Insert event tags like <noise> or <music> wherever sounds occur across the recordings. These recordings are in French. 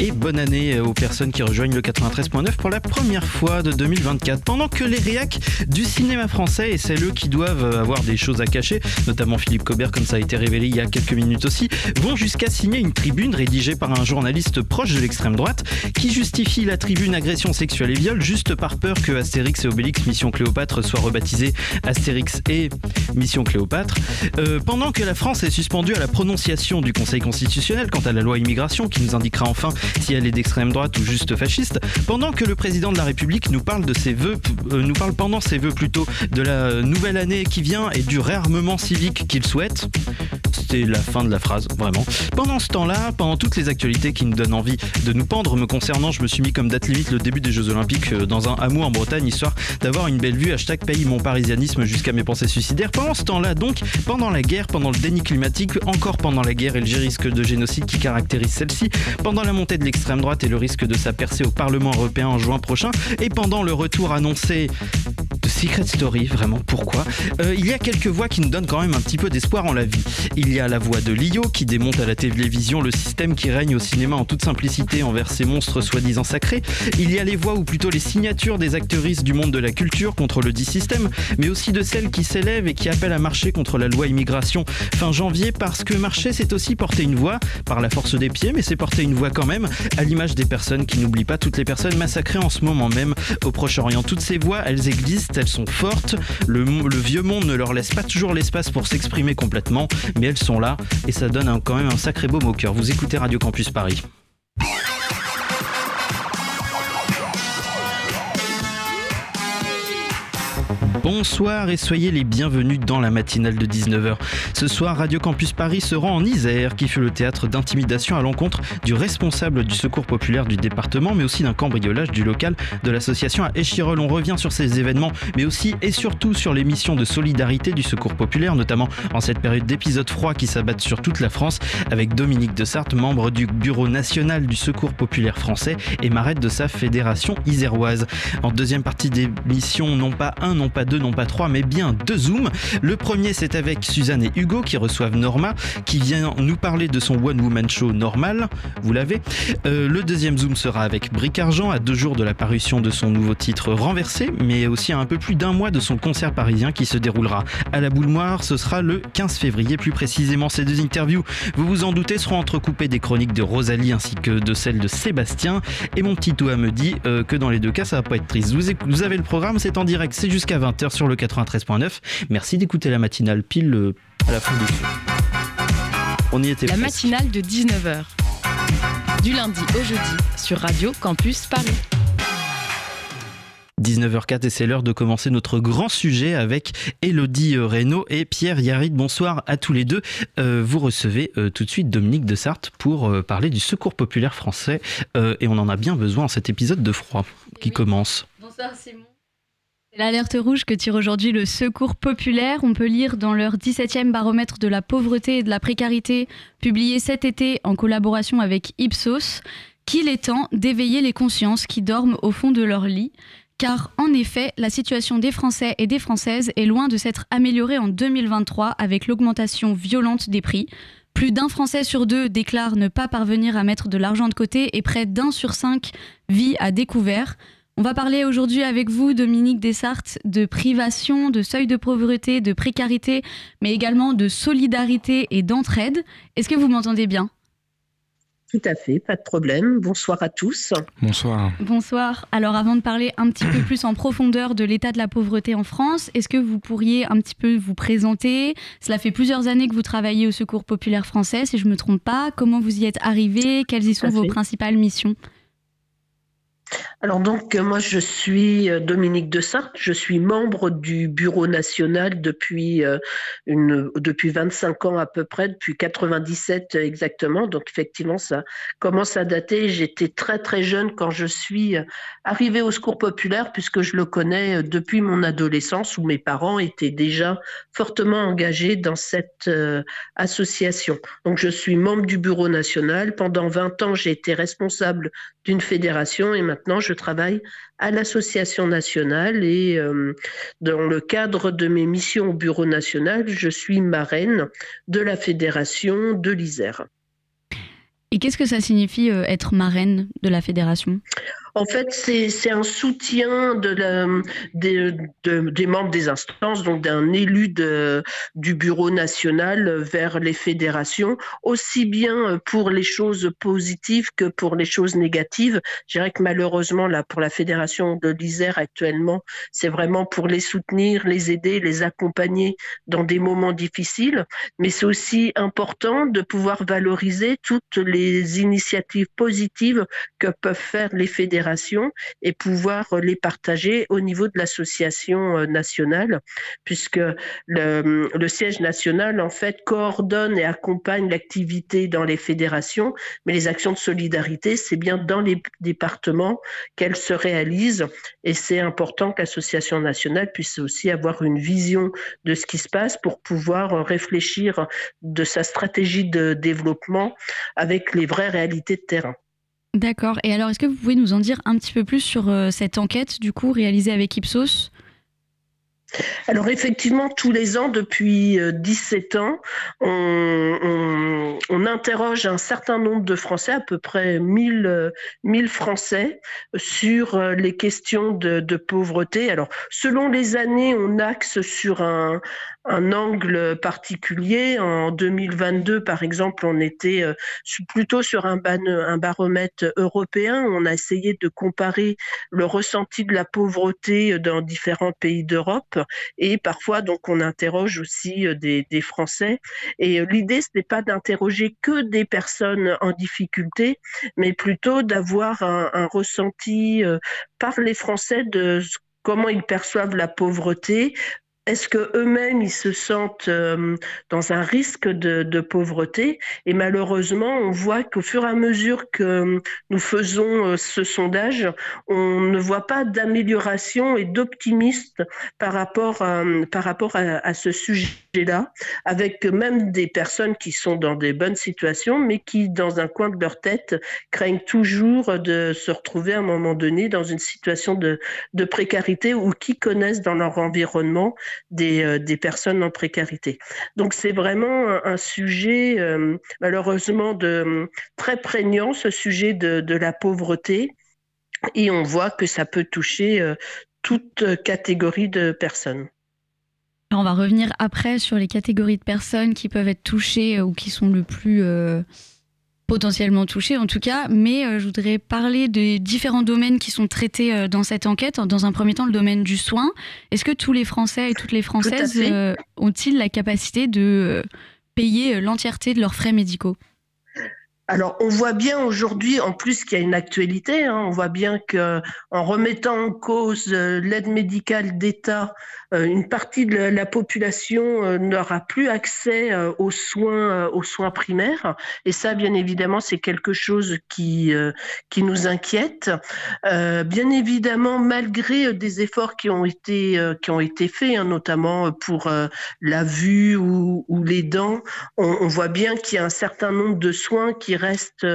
et bonne année aux personnes qui rejoignent le 93.9 pour la première fois de 2024. Pendant que les réacs du cinéma français, et eux qui doivent avoir des choses à cacher, notamment Philippe Cobert, comme ça a été révélé il y a quelques minutes aussi, vont jusqu'à signer une tribune rédigée par un journaliste proche de l'extrême droite qui justifie la tribune agression sexuelle et viol juste par peur que Astérix et Obélix Mission Cléopâtre soient rebaptisés Astérix et Mission Cléopâtre. Euh, pendant que la France est suspendue à la prononciation du Conseil constitutionnel quant à la loi immigration qui nous indiquera enfin si elle est d'extrême droite ou juste fasciste, pendant que le président de la République nous parle de ses vœux, euh, nous parle pendant ses vœux plutôt de la nouvelle année qui vient et du réarmement civique qu'il souhaite. C'était la fin de la phrase, vraiment. Pendant ce temps-là, pendant toutes les actualités qui nous donnent envie de nous pendre me concernant, je me suis mis comme date limite le début des Jeux Olympiques euh, dans un hameau en Bretagne, histoire d'avoir une belle vue. Hashtag paye mon parisianisme jusqu'à mes pensées suicidaires. Pendant ce temps-là, donc, pendant la guerre, pendant le déni climatique, encore pendant la guerre et le risque de génocide qui caractérise celle-ci, pendant la montée de l'extrême droite et le risque de sa percée au Parlement européen en juin prochain, et pendant le retour annoncé de Secret Story, vraiment pourquoi euh, Il y a quelques voix qui nous donnent quand même un petit peu d'espoir en la vie. Il y a la voix de Lio qui démonte à la télévision le système qui règne au cinéma en toute simplicité envers ces monstres soi-disant sacrés. Il y a les voix ou plutôt les signatures des actrices du monde de la culture contre le dit système, mais aussi de celles qui s'élèvent et qui appellent à marcher contre la loi immigration fin janvier parce que marcher c'est aussi porter une voix par la force des pieds, mais c'est porter une voix quand même à l'image des personnes qui n'oublient pas toutes les personnes massacrées en ce moment même au Proche-Orient. Toutes ces voix, elles existent, elles sont fortes. Le, le vieux monde ne leur laisse pas toujours l'espace pour s'exprimer complètement, mais elles sont là et ça donne quand même un sacré beau au cœur. Vous écoutez Radio Campus Paris. Bonsoir et soyez les bienvenus dans la matinale de 19h. Ce soir, Radio Campus Paris se rend en Isère, qui fut le théâtre d'intimidation à l'encontre du responsable du secours populaire du département, mais aussi d'un cambriolage du local de l'association à Échirol. On revient sur ces événements, mais aussi et surtout sur les missions de solidarité du secours populaire, notamment en cette période d'épisodes froids qui s'abattent sur toute la France, avec Dominique de Sarthe, membre du Bureau national du secours populaire français et marette de sa fédération iséroise. En deuxième partie d'émission, non pas un, non pas deux, non pas trois, mais bien deux Zooms. Le premier, c'est avec Suzanne et Hugo qui reçoivent Norma, qui vient nous parler de son One Woman Show normal. Vous l'avez. Euh, le deuxième Zoom sera avec Bric Argent, à deux jours de la parution de son nouveau titre Renversé, mais aussi à un peu plus d'un mois de son concert parisien qui se déroulera à la Boule Noire. Ce sera le 15 février, plus précisément. Ces deux interviews, vous vous en doutez, seront entrecoupées des chroniques de Rosalie ainsi que de celles de Sébastien. Et mon petit doigt me dit euh, que dans les deux cas, ça va pas être triste. Vous avez le programme, c'est en direct, c'est jusqu'à 20h sur le 93.9. Merci d'écouter la matinale pile euh, à la fin du On y était La matinale de 19h. Du lundi au jeudi sur Radio Campus Paris. 19h04 et c'est l'heure de commencer notre grand sujet avec Elodie euh, Reynaud et Pierre Yarid. Bonsoir à tous les deux. Euh, vous recevez tout de suite Dominique de Sarthe pour parler du secours populaire français et on en a bien besoin en cet épisode de froid qui commence. Bonsoir Simon. L'alerte rouge que tire aujourd'hui le Secours populaire, on peut lire dans leur 17e baromètre de la pauvreté et de la précarité, publié cet été en collaboration avec Ipsos, qu'il est temps d'éveiller les consciences qui dorment au fond de leur lit. Car en effet, la situation des Français et des Françaises est loin de s'être améliorée en 2023 avec l'augmentation violente des prix. Plus d'un Français sur deux déclare ne pas parvenir à mettre de l'argent de côté et près d'un sur cinq vit à découvert. On va parler aujourd'hui avec vous, Dominique Dessartes, de privation, de seuil de pauvreté, de précarité, mais également de solidarité et d'entraide. Est-ce que vous m'entendez bien? Tout à fait, pas de problème. Bonsoir à tous. Bonsoir. Bonsoir. Alors avant de parler un petit peu plus en profondeur de l'état de la pauvreté en France, est-ce que vous pourriez un petit peu vous présenter? Cela fait plusieurs années que vous travaillez au Secours populaire français, si je ne me trompe pas. Comment vous y êtes arrivé Quelles y sont vos principales missions? Alors donc euh, moi je suis euh, Dominique de Sartre, je suis membre du bureau national depuis euh, une depuis 25 ans à peu près, depuis 97 exactement. Donc effectivement ça commence à dater. J'étais très très jeune quand je suis arrivée au Secours populaire puisque je le connais depuis mon adolescence où mes parents étaient déjà fortement engagés dans cette association. Donc je suis membre du bureau national. Pendant 20 ans j'ai été responsable d'une fédération et maintenant je travaille à l'association nationale et euh, dans le cadre de mes missions au bureau national, je suis marraine de la fédération de l'Isère. Et qu'est-ce que ça signifie euh, être marraine de la fédération? En fait, c'est un soutien des membres des instances, donc d'un élu du bureau national vers les fédérations, aussi bien pour les choses positives que pour les choses négatives. Je dirais que malheureusement, là, pour la fédération de l'Isère actuellement, c'est vraiment pour les soutenir, les aider, les accompagner dans des moments difficiles. Mais c'est aussi important de pouvoir valoriser toutes les initiatives positives que peuvent faire les fédérations et pouvoir les partager au niveau de l'association euh, nationale, puisque le, le, siège national, en fait, coordonne et accompagne l'activité dans les fédérations, mais les actions de solidarité, c'est bien dans les départements qu'elles se réalisent, et c'est important que l'association nationale puisse aussi avoir une vision de ce qui se passe pour pouvoir réfléchir de sa stratégie de développement avec les vraies réalités de terrain. D'accord. Et alors, est-ce que vous pouvez nous en dire un petit peu plus sur euh, cette enquête, du coup, réalisée avec Ipsos? Alors effectivement, tous les ans, depuis 17 euh, ans, on, interroge un certain nombre de Français, à peu près 1000, 1000 euh, Français, sur les questions de, pauvreté. Alors, selon les années, on axe sur un, un angle particulier. En 2022, par exemple, on était euh, plutôt sur un, baromètre européen. On a essayé de comparer le ressenti de la pauvreté dans différents pays d'Europe et parfois, donc, on interroge aussi euh, des, Français. Et euh, l'idée, ce n'est pas d'interroger que des personnes en difficulté, mais plutôt d'avoir un ressenti par les Français de comment ils perçoivent la pauvreté, est-ce que eux-mêmes ils se sentent euh, dans un risque de, pauvreté? Et malheureusement, on voit qu'au fur et à mesure que nous faisons euh, ce sondage, on ne voit pas d'amélioration et d'optimisme par rapport à, par rapport à, ce sujet-là, avec même des personnes qui sont dans des bonnes situations, mais qui, dans un coin de leur tête, craignent toujours de se retrouver à un moment donné dans une situation de, précarité ou qui connaissent dans leur environnement euh, des, personnes en précarité. Donc c'est vraiment un, sujet euh, malheureusement très prégnant, ce sujet de, la pauvreté, et on voit que ça peut toucher euh, toute catégorie de personnes. On va revenir après sur les catégories de personnes qui peuvent être touchées ou qui sont le plus potentiellement touchés en tout cas, mais euh, je voudrais parler des différents domaines qui sont traités euh, dans cette enquête. Dans un premier temps, le domaine du soin. Est-ce que tous les Français et toutes les Françaises euh, ont-ils la capacité de payer l'entièreté de leurs frais médicaux? Alors, on voit bien aujourd'hui, en plus qu'il y a une actualité, hein, on voit bien que en remettant en cause l'aide médicale d'État euh, une partie de la population euh, n'aura plus accès euh, aux soins, aux soins primaires. Et ça, bien évidemment, c'est quelque chose qui, qui nous inquiète. bien évidemment, malgré des efforts qui ont été, qui ont été faits, hein, notamment pour la vue ou, ou les dents, on, on voit bien qu'il y a un certain nombre de soins qui restent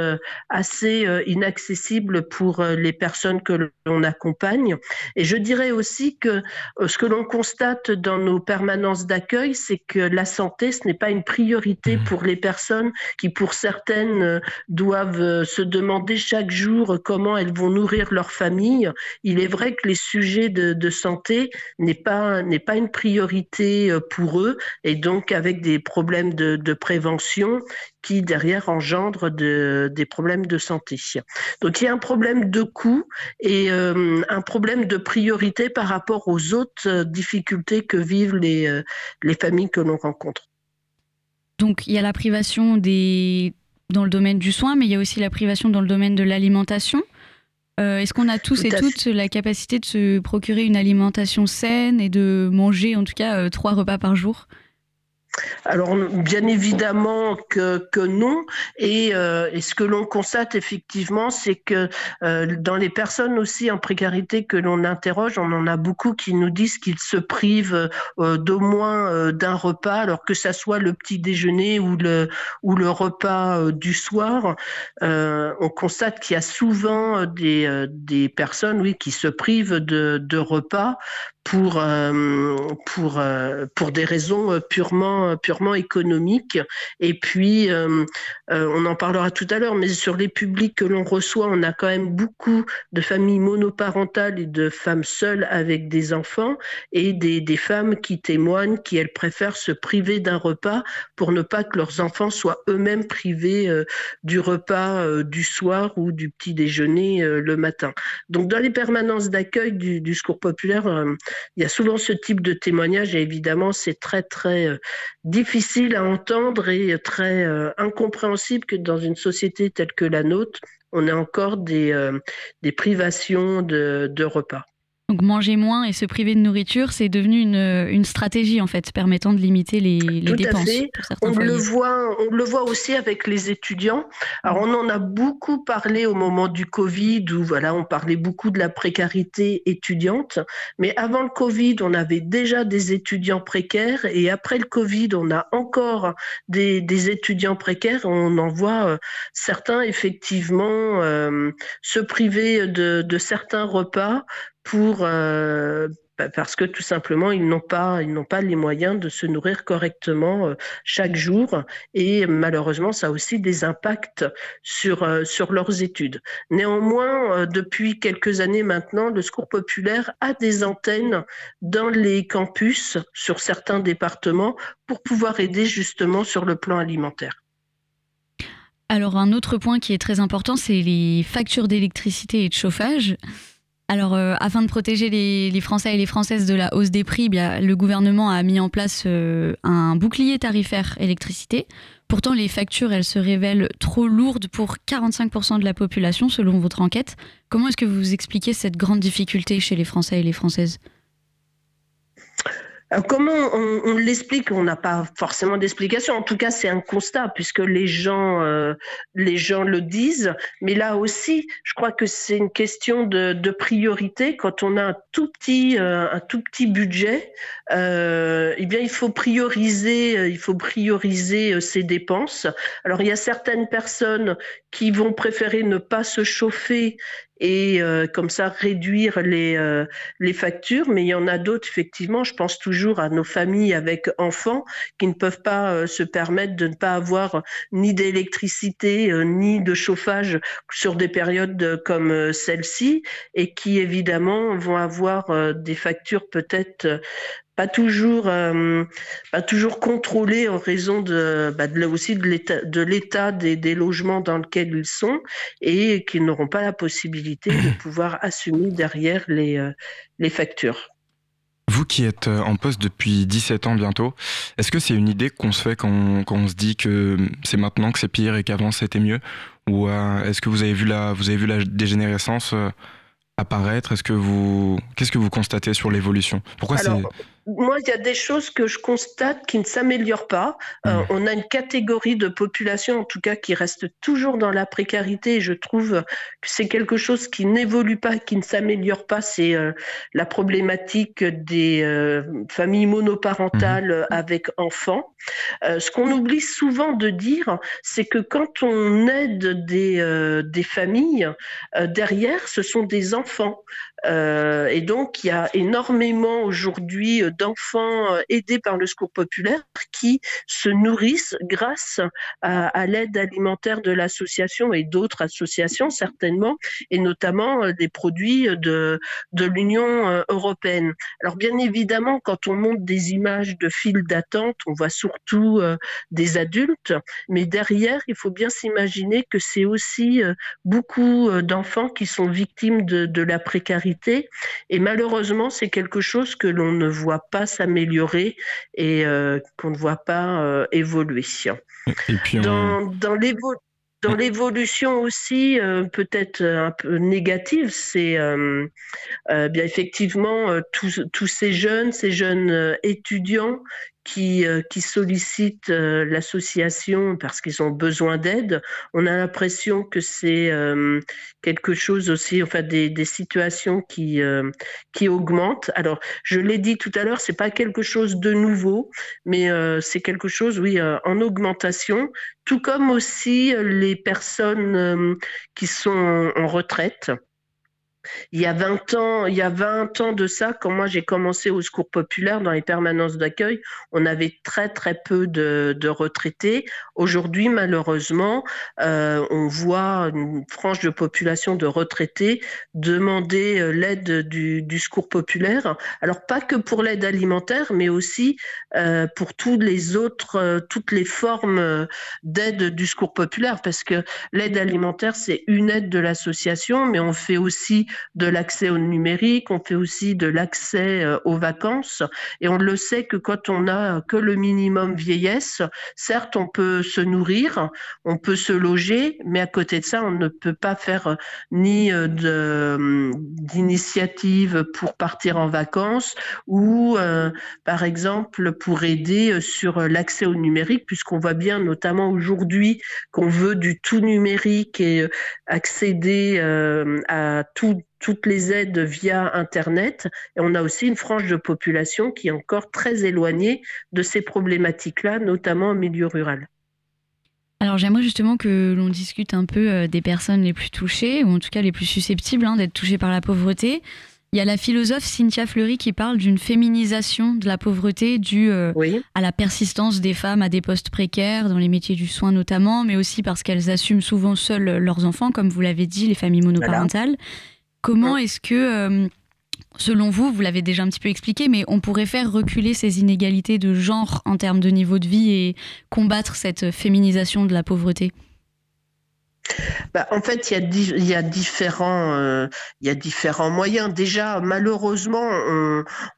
assez inaccessibles pour les personnes que l'on accompagne. Et je dirais aussi que ce que l'on constate dans nos permanences d'accueil, c'est que la santé, ce n'est pas une priorité mmh. pour les personnes qui, pour certaines, euh, doivent euh, se demander chaque jour comment elles vont nourrir leur famille. Il est vrai que les sujets de, santé n'est pas n'est pas une priorité euh, pour eux et donc avec des problèmes de, de prévention, qui derrière engendre des problèmes de santé. Donc il y a un problème de coût et euh, un problème de priorité par rapport aux autres euh, difficultés que vivent les, euh, les familles que l'on rencontre. Donc il y a la privation des... dans le domaine du soin, mais il y a aussi la privation dans le domaine de l'alimentation. Est-ce qu'on a tous et toutes la capacité de se procurer une alimentation saine et de manger en tout cas trois repas par jour? Alors bien évidemment que, non. Et, euh, et ce que l'on constate effectivement, c'est que euh, dans les personnes aussi en précarité que l'on interroge, on en a beaucoup qui nous disent qu'ils se privent euh, d'au moins d'un repas, alors que ça soit le petit déjeuner ou le, ou le repas du soir. on constate qu'il y a souvent des, des personnes oui, qui se privent de repas pour, euh, pour, euh, pour des raisons purement, purement économiques. Et puis, euh, on en parlera tout à l'heure, mais sur les publics que l'on reçoit, on a quand même beaucoup de familles monoparentales et de femmes seules avec des enfants et des, des femmes qui témoignent qu'elles préfèrent se priver d'un repas pour ne pas que leurs enfants soient eux-mêmes privés du repas du soir ou du petit déjeuner le matin. Donc, dans les permanences d'accueil du, du secours populaire, il y a souvent ce type de témoignage et évidemment c'est très très euh, difficile à entendre et très euh, incompréhensible que dans une société telle que la nôtre, on ait encore euh, des privations de repas. Donc manger moins et se priver de nourriture, c'est devenu une, une, stratégie en fait permettant de limiter les, les Tout dépenses. À fait. on le voit, on le voit aussi avec les étudiants. Alors on en a beaucoup parlé au moment du Covid où voilà, on parlait beaucoup de la précarité étudiante. Mais avant le Covid, on avait déjà des étudiants précaires et après le Covid, on a encore des, des étudiants précaires. On en voit euh, certains effectivement euh, se priver de, de certains repas pour euh, parce que tout simplement ils n'ont pas ils n'ont pas les moyens de se nourrir correctement euh, chaque jour et malheureusement ça a aussi des impacts sur euh, sur leurs études. Néanmoins euh, depuis quelques années maintenant le secours populaire a des antennes dans les campus sur certains départements pour pouvoir aider justement sur le plan alimentaire. Alors un autre point qui est très important c'est les factures d'électricité et de chauffage. Alors, euh, afin de protéger les, Français et les Françaises de la hausse des prix, le gouvernement a mis en place euh, un bouclier tarifaire électricité. Pourtant, les factures, elles se révèlent trop lourdes pour 45% de la population, selon votre enquête. Comment est-ce que vous expliquez cette grande difficulté chez les Français et les Françaises? Comment on, on l'explique? On n'a pas forcément d'explication. En tout cas, c'est un constat puisque les gens, euh, les gens le disent. Mais là aussi, je crois que c'est une question de, de, priorité. Quand on a un tout petit, euh, un tout petit budget, euh, eh bien, il faut prioriser, il faut prioriser ses dépenses. Alors, il y a certaines personnes qui vont préférer ne pas se chauffer et euh, comme ça réduire les, euh, les factures. Mais il y en a d'autres, effectivement, je pense toujours à nos familles avec enfants qui ne peuvent pas euh, se permettre de ne pas avoir ni d'électricité ni de chauffage sur des périodes comme celle-ci et qui évidemment vont avoir des factures peut-être pas toujours euh, pas toujours contrôlés en raison de, bah, de aussi de l'état de l'état des, des, logements dans lesquels ils sont et qui n'auront pas la possibilité de <coughs> pouvoir assumer derrière les euh, les factures. Vous qui êtes euh, en poste depuis 17 ans bientôt, est-ce que c'est une idée qu'on se fait quand on, quand on se dit que c'est maintenant que c'est pire et qu'avant c'était mieux? Ou euh, est-ce que vous avez vu la, vous avez vu la dégénérescence euh, apparaître? Est-ce que vous, qu'est-ce que vous constatez sur l'évolution? Pourquoi c'est moi, il y a des choses que je constate qui ne s'améliorent pas. Euh, mmh. on a une catégorie de population, en tout cas, qui reste toujours dans la précarité. Et je trouve que c'est quelque chose qui n'évolue pas, qui ne s'améliore pas. C'est euh, la problématique des euh, familles monoparentales mmh. avec enfants. Euh, ce qu'on oublie souvent de dire, c'est que quand on aide des, euh, familles, euh, derrière, ce sont des enfants. Et donc, il y a énormément aujourd'hui d'enfants aidés par le secours populaire qui se nourrissent grâce à, l'aide alimentaire de l'association et d'autres associations certainement, et notamment des produits de, de l'Union européenne. Alors, bien évidemment, quand on monte des images de files d'attente, on voit surtout euh, des adultes, mais derrière, il faut bien s'imaginer que c'est aussi beaucoup d'enfants qui sont victimes de, de la précarité. Et malheureusement, c'est quelque chose que l'on ne voit pas s'améliorer et euh, qu'on ne voit pas euh, évoluer. Et puis, dans, dans l'évolution dans l'évolution aussi, peut-être un peu négative, c'est bien effectivement tous, tous ces jeunes, ces jeunes étudiants qui, euh, qui sollicitent euh, l'association parce qu'ils ont besoin d'aide. On a l'impression que c'est euh, quelque chose aussi, enfin des, des situations qui, qui augmentent. Alors, je l'ai dit tout à l'heure, c'est pas quelque chose de nouveau, mais c'est quelque chose, oui, en augmentation, tout comme aussi les personnes qui sont en retraite. Il y a 20 ans, il y a 20 ans de ça, quand moi j'ai commencé au secours populaire dans les permanences d'accueil, on avait très très peu de, retraités. Aujourd'hui, malheureusement, euh, on voit une frange de population de retraités demander euh, l'aide du, secours populaire. Alors pas que pour l'aide alimentaire, mais aussi euh, pour toutes les autres, toutes les formes d'aide du secours populaire, parce que l'aide alimentaire c'est une aide de l'association, mais on fait aussi de l'accès au numérique, on fait aussi de l'accès euh, aux vacances. Et on le sait que quand on n'a que le minimum vieillesse, certes, on peut se nourrir, on peut se loger, mais à côté de ça, on ne peut pas faire euh, ni euh, d'initiative pour partir en vacances ou, par exemple, pour aider sur l'accès au numérique, puisqu'on voit bien, notamment aujourd'hui, qu'on veut du tout numérique et accéder à tout toutes les aides via Internet. Et on a aussi une frange de population qui est encore très éloignée de ces problématiques-là, notamment au milieu rural. Alors j'aimerais justement que l'on discute un peu euh, des personnes les plus touchées, ou en tout cas les plus susceptibles hein, d'être touchées par la pauvreté. Il y a la philosophe Cynthia Fleury qui parle d'une féminisation de la pauvreté due euh, à la persistance des femmes à des postes précaires, dans les métiers du soin notamment, mais aussi parce qu'elles assument souvent seules leurs enfants, comme vous l'avez dit, les familles monoparentales. Comment est-ce que, euh, selon vous, vous l'avez déjà un petit peu expliqué, mais on pourrait faire reculer ces inégalités de genre en termes de niveau de vie et combattre cette féminisation de la pauvreté? Bah, en fait, il y a, il y a différents, euh, il y a différents moyens. Déjà, malheureusement,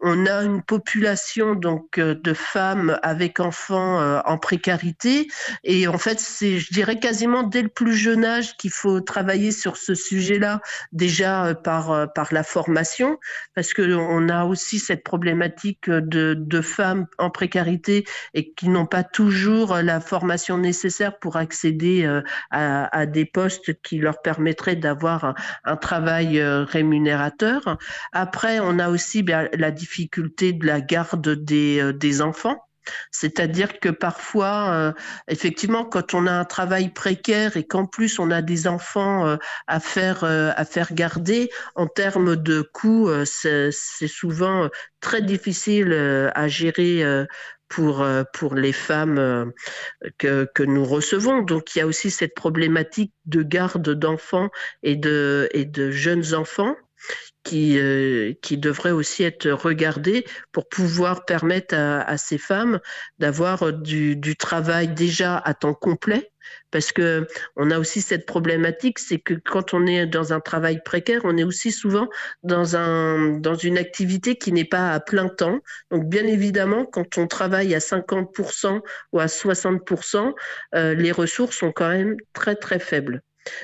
on, a une population donc euh, de femmes avec enfants euh, en précarité, et en fait, c'est, je dirais quasiment dès le plus jeune âge qu'il faut travailler sur ce sujet-là. Déjà par la formation, parce que on a aussi cette problématique de, de femmes en précarité et qui n'ont pas toujours la formation nécessaire pour accéder à, à des postes qui leur permettraient d'avoir un, travail euh, rémunérateur. Après, on a aussi bien, la difficulté de la garde des, euh, des enfants. C'est-à-dire que parfois, euh, effectivement, quand on a un travail précaire et qu'en plus on a des enfants à faire à faire garder, en termes de coûts, c'est souvent très difficile à gérer pour, euh, pour les femmes euh, que, que nous recevons. Donc il y a aussi cette problématique de garde d'enfants et de, et de jeunes enfants qui, euh, qui devrait aussi être regardée pour pouvoir permettre à, ces femmes d'avoir du travail déjà à temps complet parce que on a aussi cette problématique, c'est que quand on est dans un travail précaire, on est aussi souvent dans un dans une activité qui n'est pas à plein temps. Donc bien évidemment, quand on travaille à 50% ou à 60%, euh, les ressources sont quand même très très faibles.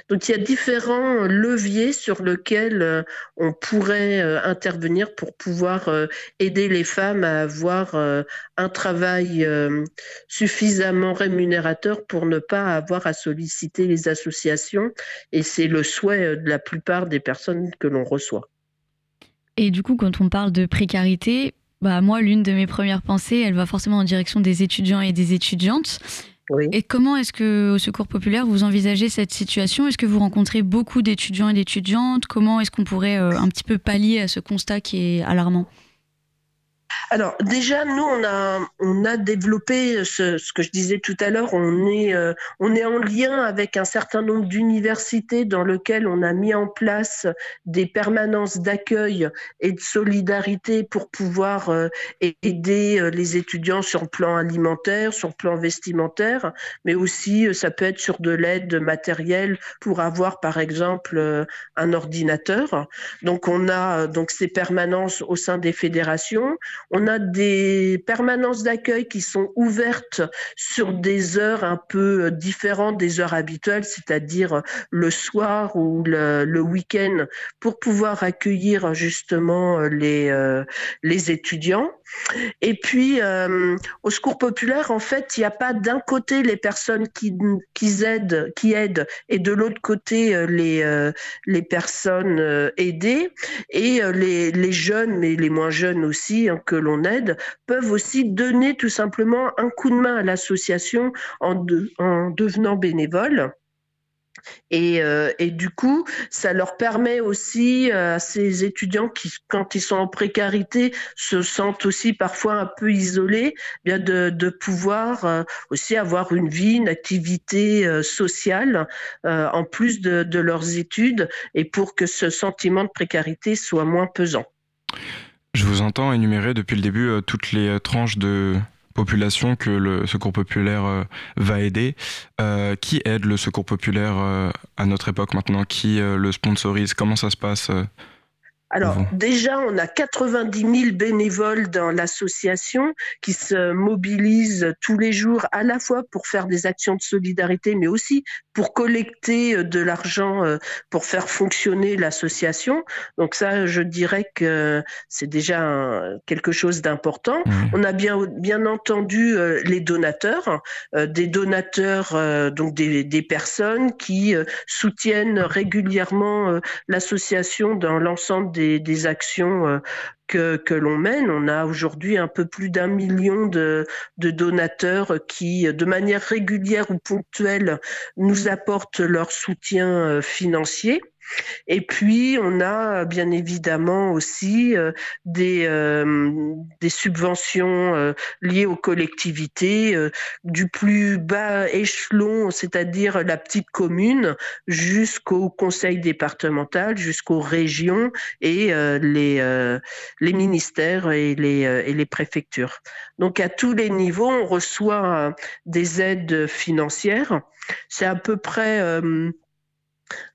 Donc il y a différents leviers sur lesquels euh, on pourrait euh, intervenir pour pouvoir euh, aider les femmes à avoir un travail suffisamment rémunérateur pour ne pas avoir à solliciter les associations. Et c'est le souhait de la plupart des personnes que l'on reçoit. Et du coup, quand on parle de précarité, bah moi, l'une de mes premières pensées, elle va forcément en direction des étudiants et des étudiantes. Et comment est-ce que au Secours populaire vous envisagez cette situation? Est-ce que vous rencontrez beaucoup d'étudiants et d'étudiantes? Comment est-ce qu'on pourrait euh, un petit peu pallier à ce constat qui est alarmant? Alors déjà, nous, on a, on a développé ce, ce que je disais tout à l'heure, on, est, euh, on est en lien avec un certain nombre d'universités dans lesquelles on a mis en place des permanences d'accueil et de solidarité pour pouvoir euh, aider euh, les étudiants sur le plan alimentaire, sur le plan vestimentaire, mais aussi ça peut être sur de l'aide matérielle pour avoir par exemple un ordinateur. Donc on a donc ces permanences au sein des fédérations. On a des permanences d'accueil qui sont ouvertes sur des heures un peu différentes des heures habituelles, c'est-à-dire le soir ou le, week-end, pour pouvoir accueillir justement les, les étudiants. Et puis, euh, au secours populaire, en fait, il n'y a pas d'un côté les personnes qui, qui, aident, qui aident et de l'autre côté euh, les, euh, les personnes aidées. Et les, les, jeunes, mais les moins jeunes aussi, hein, que l'on aide, peuvent aussi donner tout simplement un coup de main à l'association en, en devenant bénévoles. Et, euh, et, du coup, ça leur permet aussi euh, à ces étudiants qui, quand ils sont en précarité, se sentent aussi parfois un peu isolés, bien de, pouvoir euh, aussi avoir une vie, une activité sociale en plus de leurs études, et pour que ce sentiment de précarité soit moins pesant. Je vous entends énumérer depuis le début toutes les tranches de, population que le Secours populaire euh, va aider. Euh, qui aide le Secours populaire euh, à notre époque maintenant? Qui le sponsorise? Comment ça se passe alors déjà, on a 90 000 bénévoles dans l'association qui se mobilisent tous les jours à la fois pour faire des actions de solidarité, mais aussi pour collecter euh, de l'argent euh, pour faire fonctionner l'association. Donc ça, je dirais que c'est déjà quelque chose d'important. Mmh. On a bien, bien entendu euh, les donateurs, des donateurs, donc des, des, personnes qui soutiennent régulièrement l'association dans l'ensemble des, des actions que, que l'on mène. On a aujourd'hui un peu plus d'un million de, de, donateurs qui, de manière régulière ou ponctuelle, nous apportent leur soutien financier. Et puis, on a bien évidemment aussi euh, des, euh, des subventions euh, liées aux collectivités du plus bas échelon, c'est-à-dire la petite commune, jusqu'au conseil départemental, jusqu'aux régions et les, ministères et les préfectures. Donc, à tous les niveaux, on reçoit des aides financières. C'est à peu près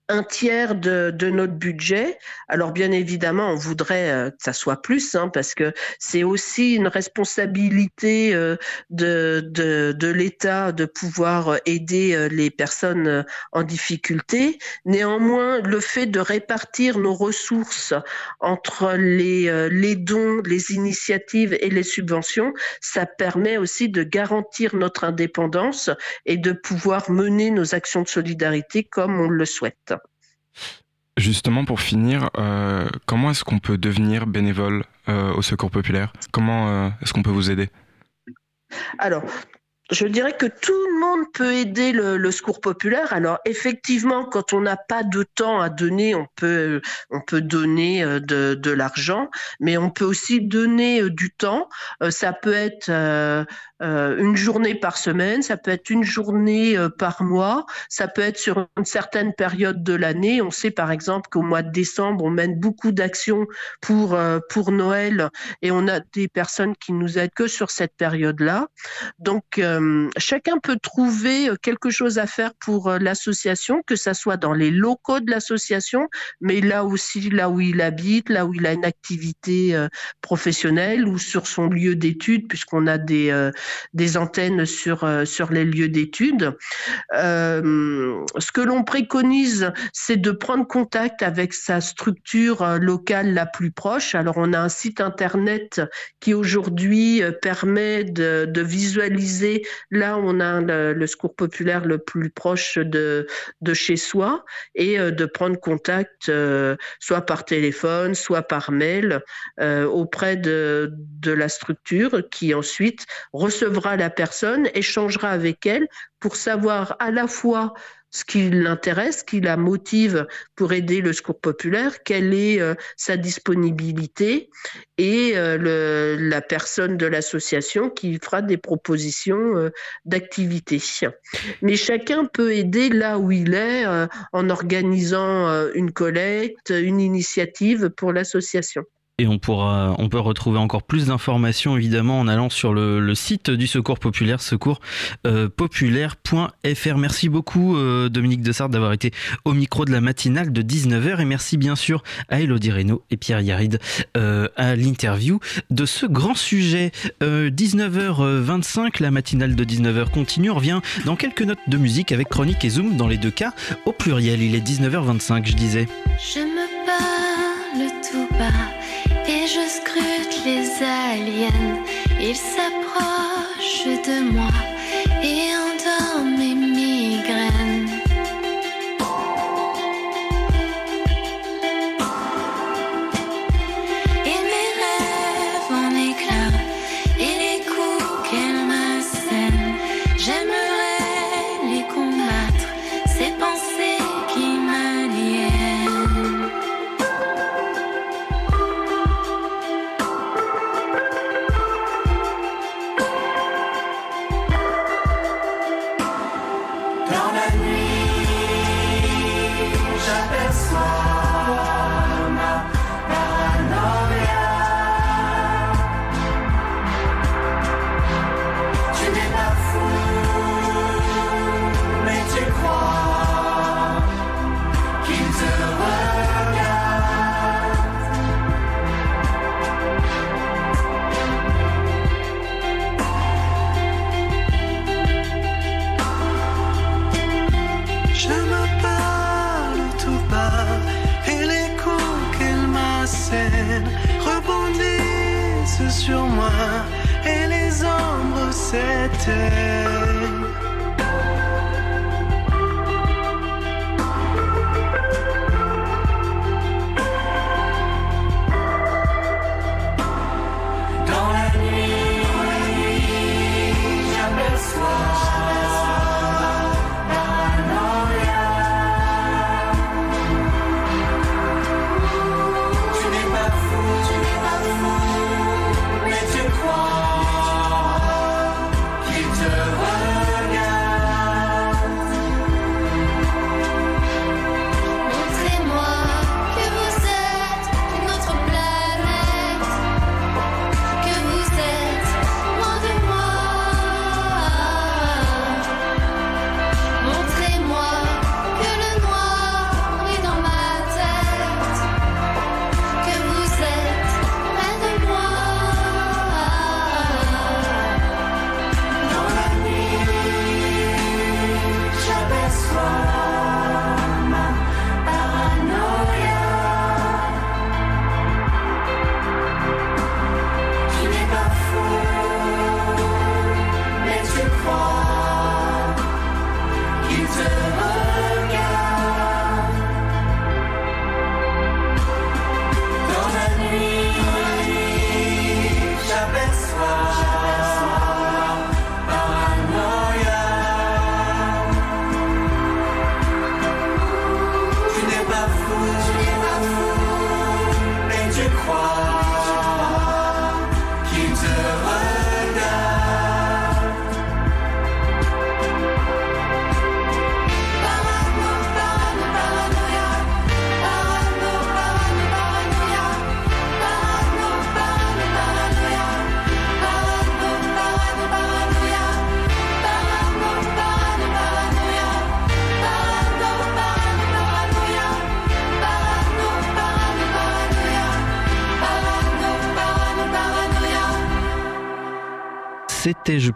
un tiers de, de, notre budget. Alors bien évidemment, on voudrait euh, que ça soit plus, hein, parce que c'est aussi une responsabilité euh, de, de, de l'État de pouvoir aider euh, les personnes en difficulté. Néanmoins, le fait de répartir nos ressources entre les, les dons, les initiatives et les subventions, ça permet aussi de garantir notre indépendance et de pouvoir mener nos actions de solidarité comme on le souhaite. Justement, pour finir, euh, comment est-ce qu'on peut devenir bénévole euh, au Secours populaire? Comment euh, est-ce qu'on peut vous aider? Alors, je dirais que tout le monde peut aider le, secours populaire. Alors effectivement, quand on n'a pas de temps à donner, on peut on peut donner de, l'argent, mais on peut aussi donner du temps. Ça peut être une journée par semaine, ça peut être une journée euh, par mois, ça peut être sur une certaine période de l'année. On sait par exemple qu'au mois de décembre, on mène beaucoup d'actions pour, euh, pour Noël et on a des personnes qui nous aident que sur cette période-là. Donc, chacun peut trouver quelque chose à faire pour l'association, que ça soit dans les locaux de l'association, mais là aussi, là où il habite, là où il a une activité professionnelle ou sur son lieu d'études, puisqu'on a des des antennes sur, euh, sur les lieux d'études. Euh, ce que l'on préconise, c'est de prendre contact avec sa structure euh, locale la plus proche. Alors, on a un site internet qui aujourd'hui permet de, visualiser là où on a le, secours populaire le plus proche de, de chez soi et de prendre contact soit par téléphone, soit par mail auprès de, de la structure qui ensuite recevra la personne, échangera avec elle pour savoir à la fois ce qui l'intéresse, ce qui la motive pour aider le secours populaire, quelle est euh, sa disponibilité et euh, la personne de l'association qui fera des propositions euh, d'activité. Mais chacun peut aider là où il est en organisant une collecte, une initiative pour l'association. Et on pourra, on peut retrouver encore plus d'informations évidemment en allant sur le, site du Secours Populaire, secours euh. Merci beaucoup euh, Dominique Dessart d'avoir été au micro de la matinale de 19h et merci bien sûr à Elodie Reynaud et Pierre Yaride euh, à l'interview de ce grand sujet. 19h25, la matinale de 19h continue. On revient dans quelques notes de musique avec Chronique et Zoom dans les deux cas au pluriel. Il est 19h25, je disais. Je me parle tout bas et je scrute les aliens. Ils s'approchent de moi c'était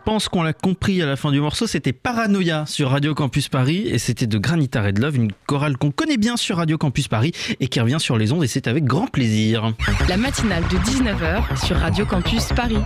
pense qu'on l'a compris à la fin du morceau, c'était Paranoia sur Radio Campus Paris et c'était de Granita Red Love, une chorale qu'on connaît bien sur Radio Campus Paris et qui revient sur les ondes et c'est avec grand plaisir. La matinale de 19h sur Radio Campus Paris.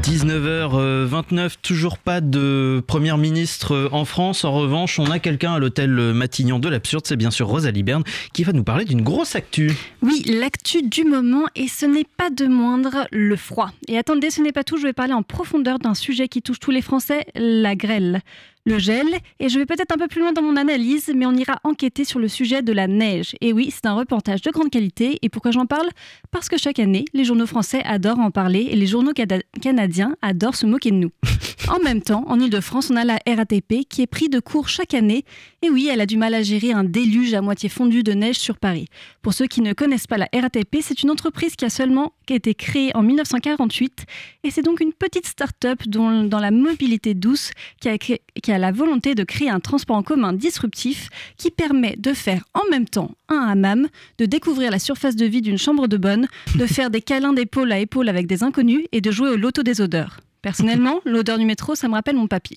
19h29, toujours pas de première ministre en France. En revanche, on a quelqu'un à l'hôtel Matignon de l'absurde, c'est bien sûr Rosalie Berne qui va nous parler d'une grosse actu. Oui, l'actu du moment, et ce n'est pas de moindre, le froid. Et attendez, ce n'est pas tout, je vais parler en profondeur d'un sujet qui touche tous les Français, la grêle. Le gel, et je vais peut-être un peu plus loin dans mon analyse, mais on ira enquêter sur le sujet de la neige. Et oui, c'est un reportage de grande qualité, et pourquoi j'en parle? Parce que chaque année, les journaux français adorent en parler, et les journaux canadiens adorent se moquer de nous. <laughs> En même temps, en Ile-de-France, on a la RATP qui est pris de court chaque année, et oui, elle a du mal à gérer un déluge à moitié fondu de neige sur Paris. Pour ceux qui ne connaissent pas la RATP, c'est une entreprise qui a seulement été créée en 1948, et c'est donc une petite start-up dans la mobilité douce qui a, qui a la volonté de créer un transport en commun disruptif qui permet de faire en même temps un hammam, de découvrir la surface de vie d'une chambre de bonne, de <laughs> faire des câlins d'épaule à épaule avec des inconnus et de jouer au loto des odeurs. Personnellement, <laughs> l'odeur du métro, ça me rappelle mon papy,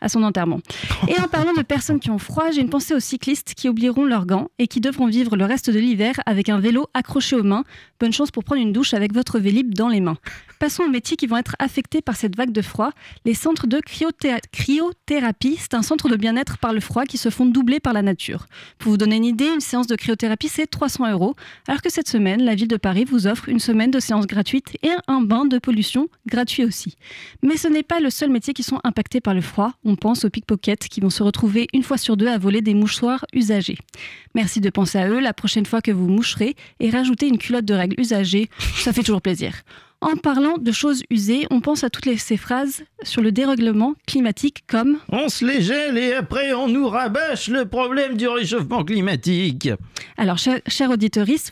à son enterrement. Et en parlant de personnes qui ont froid, j'ai une pensée aux cyclistes qui oublieront leurs gants et qui devront vivre le reste de l'hiver avec un vélo accroché aux mains. Bonne chance pour prendre une douche avec votre vélib dans les mains. Passons aux métiers qui vont être affectés par cette vague de froid. Les centres de cryothérapie, c'est un centre de bien-être par le froid qui se font doubler par la nature. Pour vous donner une idée, une séance de cryothérapie, c'est 300 euros, alors que cette semaine, la ville de Paris vous offre une semaine de séance gratuite et un bain de pollution gratuit aussi. Mais ce n'est pas le seul métier qui sont impactés par le froid. On pense aux pickpockets qui vont se retrouver une fois sur deux à voler des mouchoirs usagés. Merci de penser à eux la prochaine fois que vous moucherez et rajouter une culotte de règles usagée. Ça fait toujours plaisir. En parlant de choses usées, on pense à toutes ces phrases sur le dérèglement climatique comme On se les gèle et après on nous rabâche le problème du réchauffement climatique. Alors, cher, cher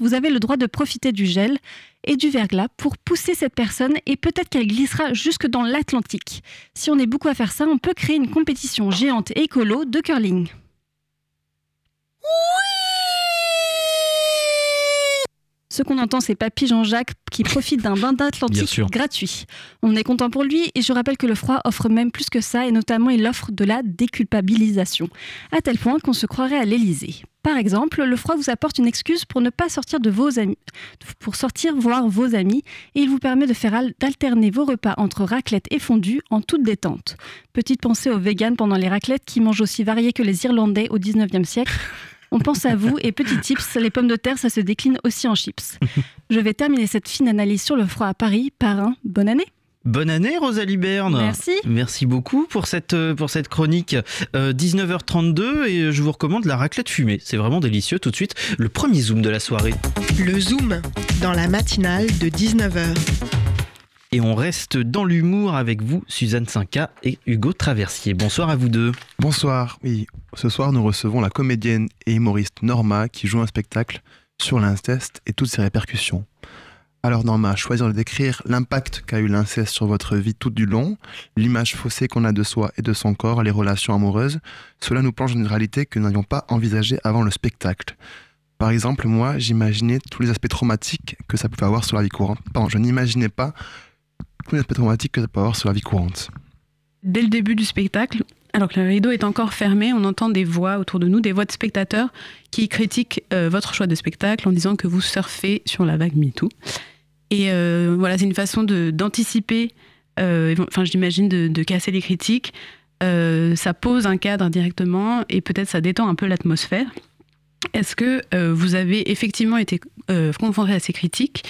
vous avez le droit de profiter du gel et du verglas pour pousser cette personne et peut-être qu'elle glissera jusque dans l'Atlantique. Si on est beaucoup à faire ça, on peut créer une compétition géante écolo de curling. Ce qu'on entend, c'est Papy Jean-Jacques qui profite d'un bain d'Atlantique gratuit. On est content pour lui et je rappelle que le froid offre même plus que ça et notamment il offre de la déculpabilisation, à tel point qu'on se croirait à l'Elysée. Par exemple, le froid vous apporte une excuse pour ne pas sortir de vos amis, pour sortir voir vos amis, et il vous permet de faire d'alterner vos repas entre raclette et fondue en toute détente. Petite pensée aux véganes pendant les raclettes qui mangent aussi varié que les Irlandais au 19e siècle. On pense à vous et petit tips, les pommes de terre, ça se décline aussi en chips. Je vais terminer cette fine analyse sur le froid à Paris par un bonne année. Bonne année Rosalie Berne. Merci. Merci beaucoup pour cette, euh, pour cette chronique. 19h32 euh, et je vous recommande la raclette fumée. C'est vraiment délicieux. Tout de suite, le premier zoom de la soirée. Le zoom dans la matinale de 19h. Et on reste dans l'humour avec vous, Suzanne Cinca et Hugo Traversier. Bonsoir à vous deux. Bonsoir. Oui, ce soir nous recevons la comédienne et humoriste Norma qui joue un spectacle sur l'inceste et toutes ses répercussions. Alors Norma, choisir de décrire l'impact qu'a eu l'inceste sur votre vie tout du long, l'image faussée qu'on a de soi et de son corps, les relations amoureuses, cela nous plonge dans une réalité que nous n'avions pas envisagée avant le spectacle. Par exemple, moi, j'imaginais tous les aspects traumatiques que ça pouvait avoir sur la vie courante. Pardon, je n'imaginais pas tous les aspects traumatiques que ça peut avoir sur la vie courante. Dès le début du spectacle, alors que le rideau est encore fermé, on entend des voix autour de nous, des voix de spectateurs qui critiquent euh, votre choix de spectacle en disant que vous surfez sur la vague MeToo. Et euh, voilà, c'est une façon d'anticiper, euh, enfin j'imagine de, de, casser les critiques. ça pose un cadre directement et peut-être ça détend un peu l'atmosphère. Est-ce que vous avez effectivement été confronté à ces critiques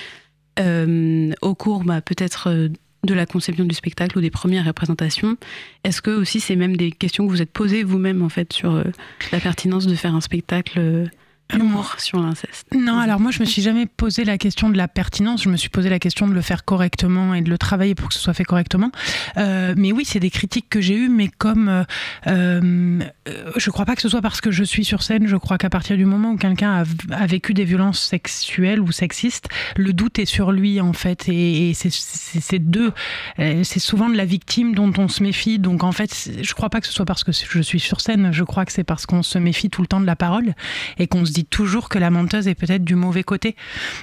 au cours bah, peut-être de la conception du spectacle ou des premières représentations. Est-ce que aussi c'est même des questions que vous êtes posées vous-même en fait sur euh, la pertinence de faire un spectacle euh, Humour sur l'inceste. Non, alors moi je me suis jamais posé la question de la pertinence, je me suis posé la question de le faire correctement et de le travailler pour que ce soit fait correctement. Euh, mais oui, c'est des critiques que j'ai eues, mais comme euh, euh, je crois pas que ce soit parce que je suis sur scène, je crois qu'à partir du moment où quelqu'un a, vécu des violences sexuelles ou sexistes, le doute est sur lui en fait, et, c'est deux, c'est souvent de la victime dont on se méfie. Donc en fait, je crois pas que ce soit parce que je suis sur scène, je crois que c'est parce qu'on se méfie tout le temps de la parole et qu'on se dit toujours que la menteuse est peut-être du mauvais côté.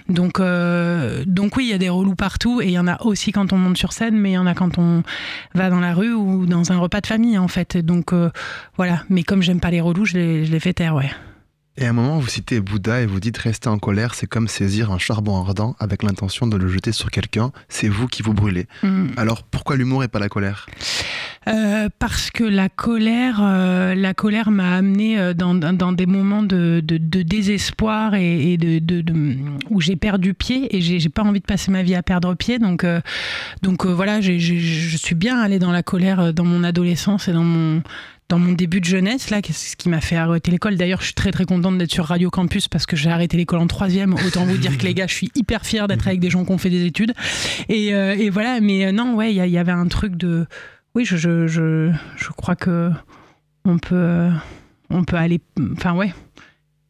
Donc, euh, donc oui, il y a des relous partout et il y en a aussi quand on monte sur scène, mais il y en a quand on va dans la rue ou dans un repas de famille en fait. Donc euh, voilà, mais comme j'aime pas les relous, je les, je les fais taire, ouais. Et à un moment, vous citez Bouddha et vous dites rester en colère, c'est comme saisir un charbon ardent avec l'intention de le jeter sur quelqu'un. C'est vous qui vous brûlez. Mm. Alors pourquoi l'humour et pas la colère? Euh, parce que la colère, euh, la colère m'a amené euh, dans, des moments de, désespoir et, où j'ai perdu pied et j'ai pas envie de passer ma vie à perdre pied. Donc, voilà, je suis bien allée dans la colère dans mon adolescence et dans mon début de jeunesse, là, ce qui m'a fait arrêter l'école. D'ailleurs, je suis très très contente d'être sur Radio Campus parce que j'ai arrêté l'école en troisième. Autant vous dire que les gars, je suis hyper fière d'être avec des gens qui ont fait des études. Et, voilà, mais non, ouais, il y, avait un truc de. Oui, je, je, je, je crois que on peut, euh, on peut aller. Enfin, ouais.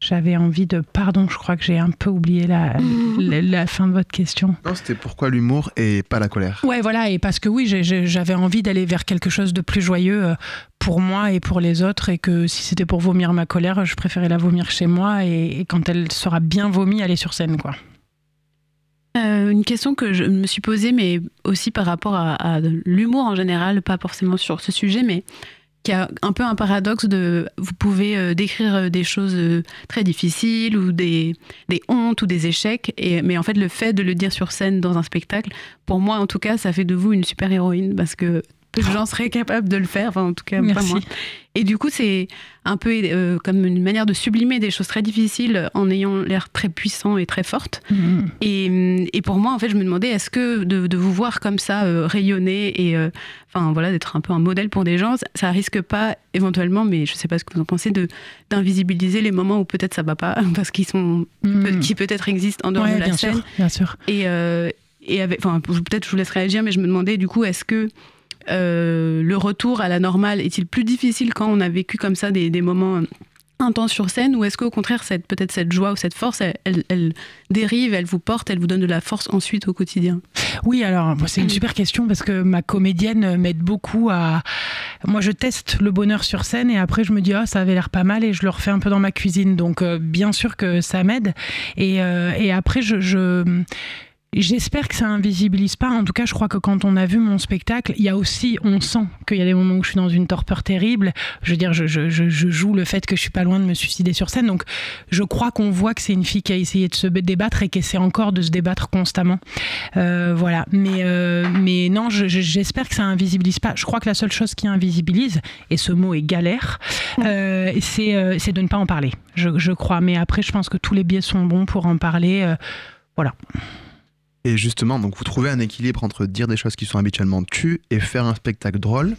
J'avais envie de. Pardon, je crois que j'ai un peu oublié la, <laughs> la, la, fin de votre question. Non, c'était pourquoi l'humour et pas la colère. Ouais, voilà, et parce que oui, j'avais envie d'aller vers quelque chose de plus joyeux euh, pour moi et pour les autres, et que si c'était pour vomir ma colère, je préférais la vomir chez moi, et, et quand elle sera bien vomie, aller sur scène, quoi. Euh, une question que je me suis posée, mais aussi par rapport à, à l'humour en général, pas forcément sur ce sujet, mais qui a un peu un paradoxe de vous pouvez euh, décrire des choses euh, très difficiles ou des, des hontes ou des échecs et mais en fait le fait de le dire sur scène dans un spectacle pour moi en tout cas ça fait de vous une super héroïne parce que peu de gens seraient capables de le faire enfin en tout cas Merci. pas moi et du coup c'est un peu euh, comme une manière de sublimer des choses très difficiles en ayant l'air très puissant et très forte Mmh. et, et, pour moi, en fait, je me demandais, est-ce que de, de, vous voir comme ça euh, rayonner et, euh, enfin voilà, d'être un peu un modèle pour des gens, ça, ça, risque pas éventuellement, mais je sais pas ce que vous en pensez, de d'invisibiliser les moments où peut-être ça va pas, <laughs> parce qu'ils sont, Mmh. peut, qui peut-être existent en dehors Ouais, de la bien scène. sûr, bien sûr. Et, et avec, enfin, peut-être je vous laisse réagir, mais je me demandais du coup, est-ce que euh, le retour à la normale est-il plus difficile quand on a vécu comme ça des, des moments intense sur scène ou est-ce qu'au contraire cette peut-être cette joie ou cette force elle, elle, elle, dérive elle vous porte elle vous donne de la force ensuite au quotidien? Oui alors c'est une super question parce que ma comédienne m'aide beaucoup à moi je teste le bonheur sur scène et après je me dis ah oh, ça avait l'air pas mal et je le refais un peu dans ma cuisine. Donc euh, bien sûr que ça m'aide et, euh, et après je, je J'espère que ça invisibilise pas. En tout cas, je crois que quand on a vu mon spectacle, il y a aussi, on sent qu'il y a des moments où je suis dans une torpeur terrible. Je veux dire, je, je, je joue le fait que je suis pas loin de me suicider sur scène. Donc, je crois qu'on voit que c'est une fille qui a essayé de se débattre et qui essaie encore de se débattre constamment. Euh, voilà. Mais, euh, mais non, j'espère que ça invisibilise pas. Je crois que la seule chose qui invisibilise, et ce mot est galère, euh, c'est de ne pas en parler. Je, crois. Mais après, je pense que tous les biais sont bons pour en parler. voilà. Et justement, donc vous trouvez un équilibre entre dire des choses qui sont habituellement tues et faire un spectacle drôle.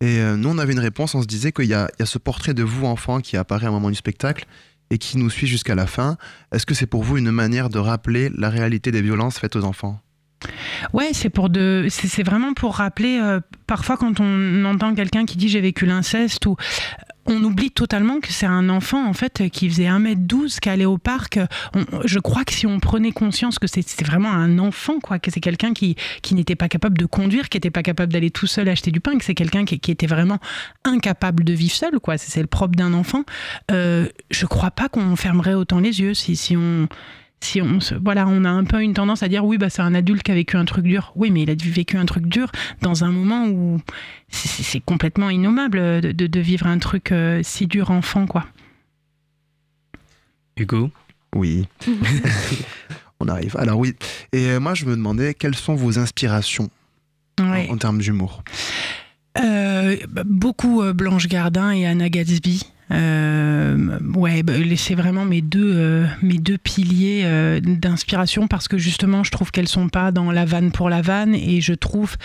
Et euh, nous, on avait une réponse, on se disait qu'il y, y, a ce portrait de vous, enfant, qui apparaît à un moment du spectacle et qui nous suit jusqu'à la fin. Est-ce que c'est pour vous une manière de rappeler la réalité des violences faites aux enfants? Ouais, c'est pour de, c'est vraiment pour rappeler. Euh, parfois, quand on entend quelqu'un qui dit j'ai vécu l'inceste ou on oublie totalement que c'est un enfant en fait qui faisait 1m12 qui allait au parc. Je crois que si on prenait conscience que c'est vraiment un enfant quoi que c'est quelqu'un qui, n'était pas capable de conduire qui n'était pas capable d'aller tout seul acheter du pain que c'est quelqu'un qui, était vraiment incapable de vivre seul quoi. C'est le propre d'un enfant. Euh, je crois pas qu'on fermerait autant les yeux si on si on se, voilà, on a un peu une tendance à dire oui, bah, c'est un adulte qui a vécu un truc dur. Oui, mais il a vécu un truc dur dans un moment où c'est complètement innommable de, de, de, vivre un truc euh, si dur enfant, quoi. Hugo? Oui. <laughs> on arrive. Alors oui. Et euh, moi, je me demandais quelles sont vos inspirations ouais. en, en, termes d'humour? Euh, Beaucoup euh, Blanche Gardin et Anna Gatsby. Euh, ouais, bah, c'est vraiment mes deux, euh, mes deux piliers euh, d'inspiration parce que justement, je trouve qu'elles sont pas dans la vanne pour la vanne et je trouve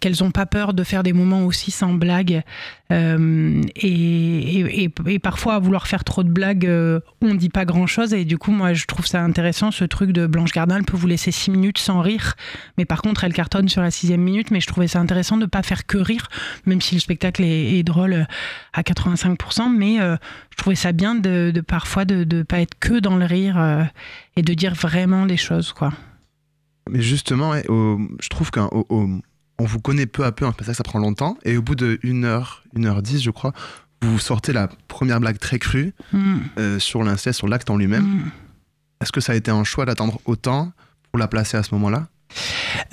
qu'elles ont pas peur de faire des moments aussi sans blague. Et, et, parfois, à vouloir faire trop de blagues, euh, on dit pas grand chose. Et du coup, moi, je trouve ça intéressant ce truc de Blanche Gardin. Elle peut vous laisser six minutes sans rire, mais par contre, elle cartonne sur la sixième minute. Mais je trouvais ça intéressant de pas faire que rire, même si le spectacle est, drôle à 85%. Mais je trouvais ça bien de, de parfois de ne pas être que dans le rire euh, et de dire vraiment les choses, quoi. Mais justement, ouais, au, je trouve qu'on on vous connaît peu à peu, hein, parce que ça prend longtemps, et au bout de 1 heure, 1 heure 10 je crois, vous sortez la première blague très crue mm. euh, sur l'inceste, sur l'acte en lui-même. Mm. Est-ce que ça a été un choix d'attendre autant pour la placer à ce moment-là?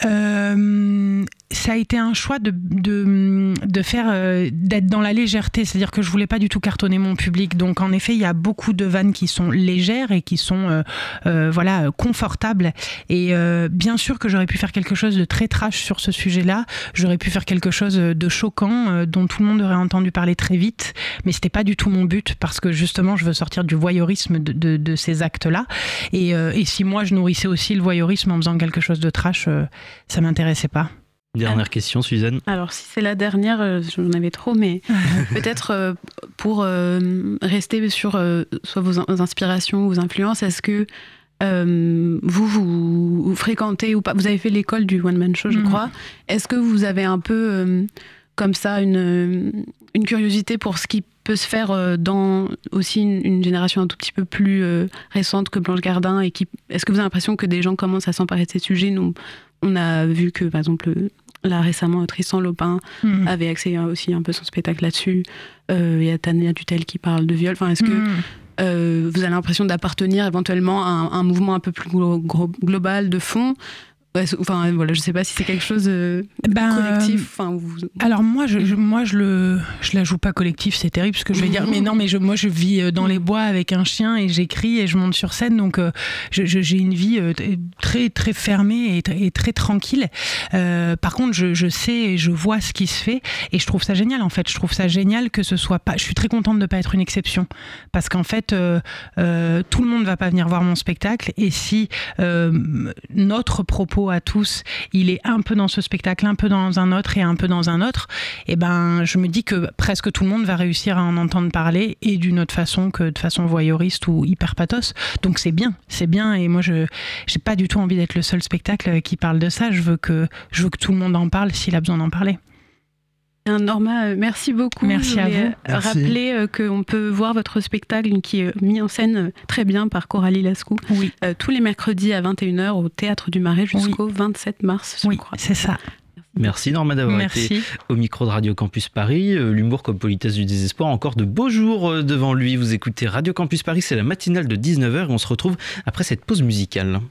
Euh, ça a été un choix de, de, de faire euh, d'être dans la légèreté, c'est-à-dire que je voulais pas du tout cartonner mon public. Donc en effet, il y a beaucoup de vannes qui sont légères et qui sont euh, voilà confortables. Et bien sûr que j'aurais pu faire quelque chose de très trash sur ce sujet-là. J'aurais pu faire quelque chose de choquant dont tout le monde aurait entendu parler très vite, mais c'était pas du tout mon but parce que justement, je veux sortir du voyeurisme de, de, de ces actes-là. Et, et, si moi je nourrissais aussi le voyeurisme en faisant quelque chose de trash, euh, ça m'intéressait pas. Dernière question, Suzanne. Alors, si c'est la dernière, euh, j'en avais trop, mais <laughs> peut-être euh, pour rester sur soit vos, in- vos inspirations, vos influences, est-ce que euh, vous, vous, vous fréquentez ou pas? Vous avez fait l'école du One Man Show, je Mhm. crois. Est-ce que vous avez un peu euh, comme ça une, une curiosité pour ce qui peut se faire euh, dans aussi une, une génération un tout petit peu plus euh, récente que Blanche Gardin et qui est-ce que vous avez l'impression que des gens commencent à s'emparer de ces sujets? Nous, on a vu que par exemple là récemment Tristan Lopin Mhm. avait accès à aussi un peu son spectacle là-dessus. Euh, Il y a Tania Dutel qui parle de viol. Enfin, est-ce que euh, vous avez l'impression d'appartenir éventuellement à un, un mouvement un peu plus glo- global de fond? Enfin, voilà, je sais pas si c'est quelque chose de Ben, collectif. Enfin, vous- Alors moi, je, je- moi, je le, je la joue pas collectif, c'est terrible ce que je vais dire. Mais non, mais je, moi, je vis euh, dans les bois avec un chien et j'écris et je monte sur scène, donc euh, j'ai une vie euh, très très fermée et, tr- et très tranquille. Euh, par contre, je, je sais et je vois ce qui se fait et je trouve ça génial. En fait, je trouve ça génial que ce soit pas. Je suis très contente de pas être une exception parce qu'en fait, euh, euh, tout le monde va pas venir voir mon spectacle et si euh, notre propos à tous, il est un peu dans ce spectacle, un peu dans un autre et un peu dans un autre, et ben je me dis que presque tout le monde va réussir à en entendre parler et d'une autre façon que de façon voyeuriste ou hyper pathos. Donc c'est bien, c'est bien et moi je j'ai pas du tout envie d'être le seul spectacle qui parle de ça. Je veux que je veux que tout le monde en parle s'il a besoin d'en parler. Norma, euh, merci beaucoup. Merci Je à vous. euh, Merci. Rappeler euh, qu'on peut voir votre spectacle qui est mis en scène très bien par Coralie Lascou oui. tous les mercredis à 21h au Théâtre du Marais jusqu'au 27 mars, je crois. C'est ça. Merci Norma d'avoir Merci. été au micro de Radio Campus Paris. L'humour comme politesse du désespoir, encore de beaux jours devant lui. Vous écoutez Radio Campus Paris, c'est la matinale de 19h et on se retrouve après cette pause musicale.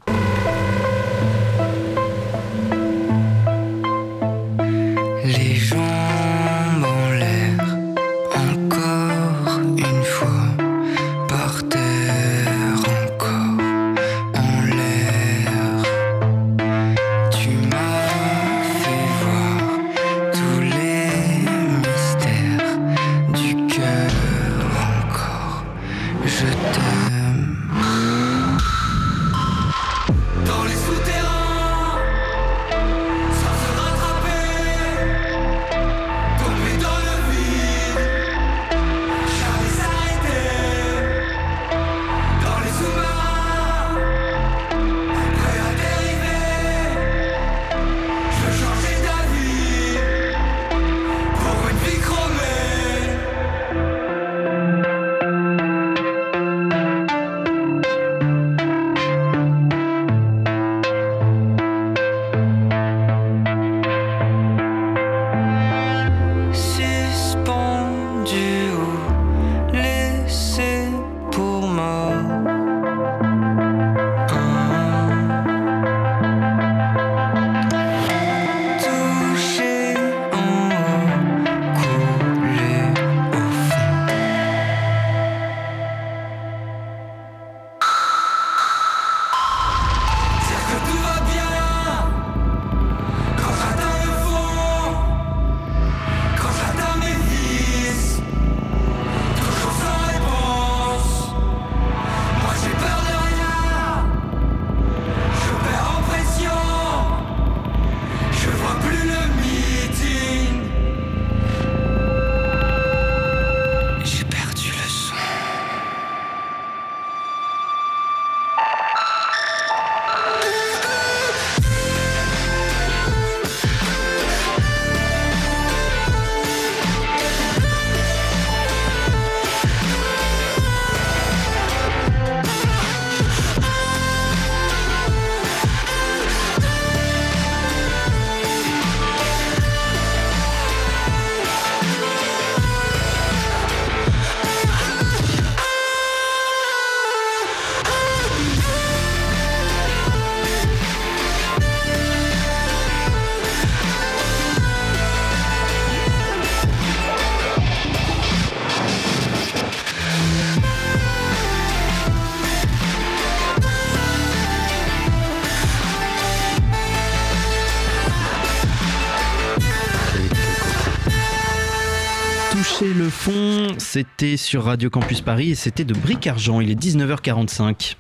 C'était sur Radio Campus Paris et c'était de Bric Argent. Il est 19h45.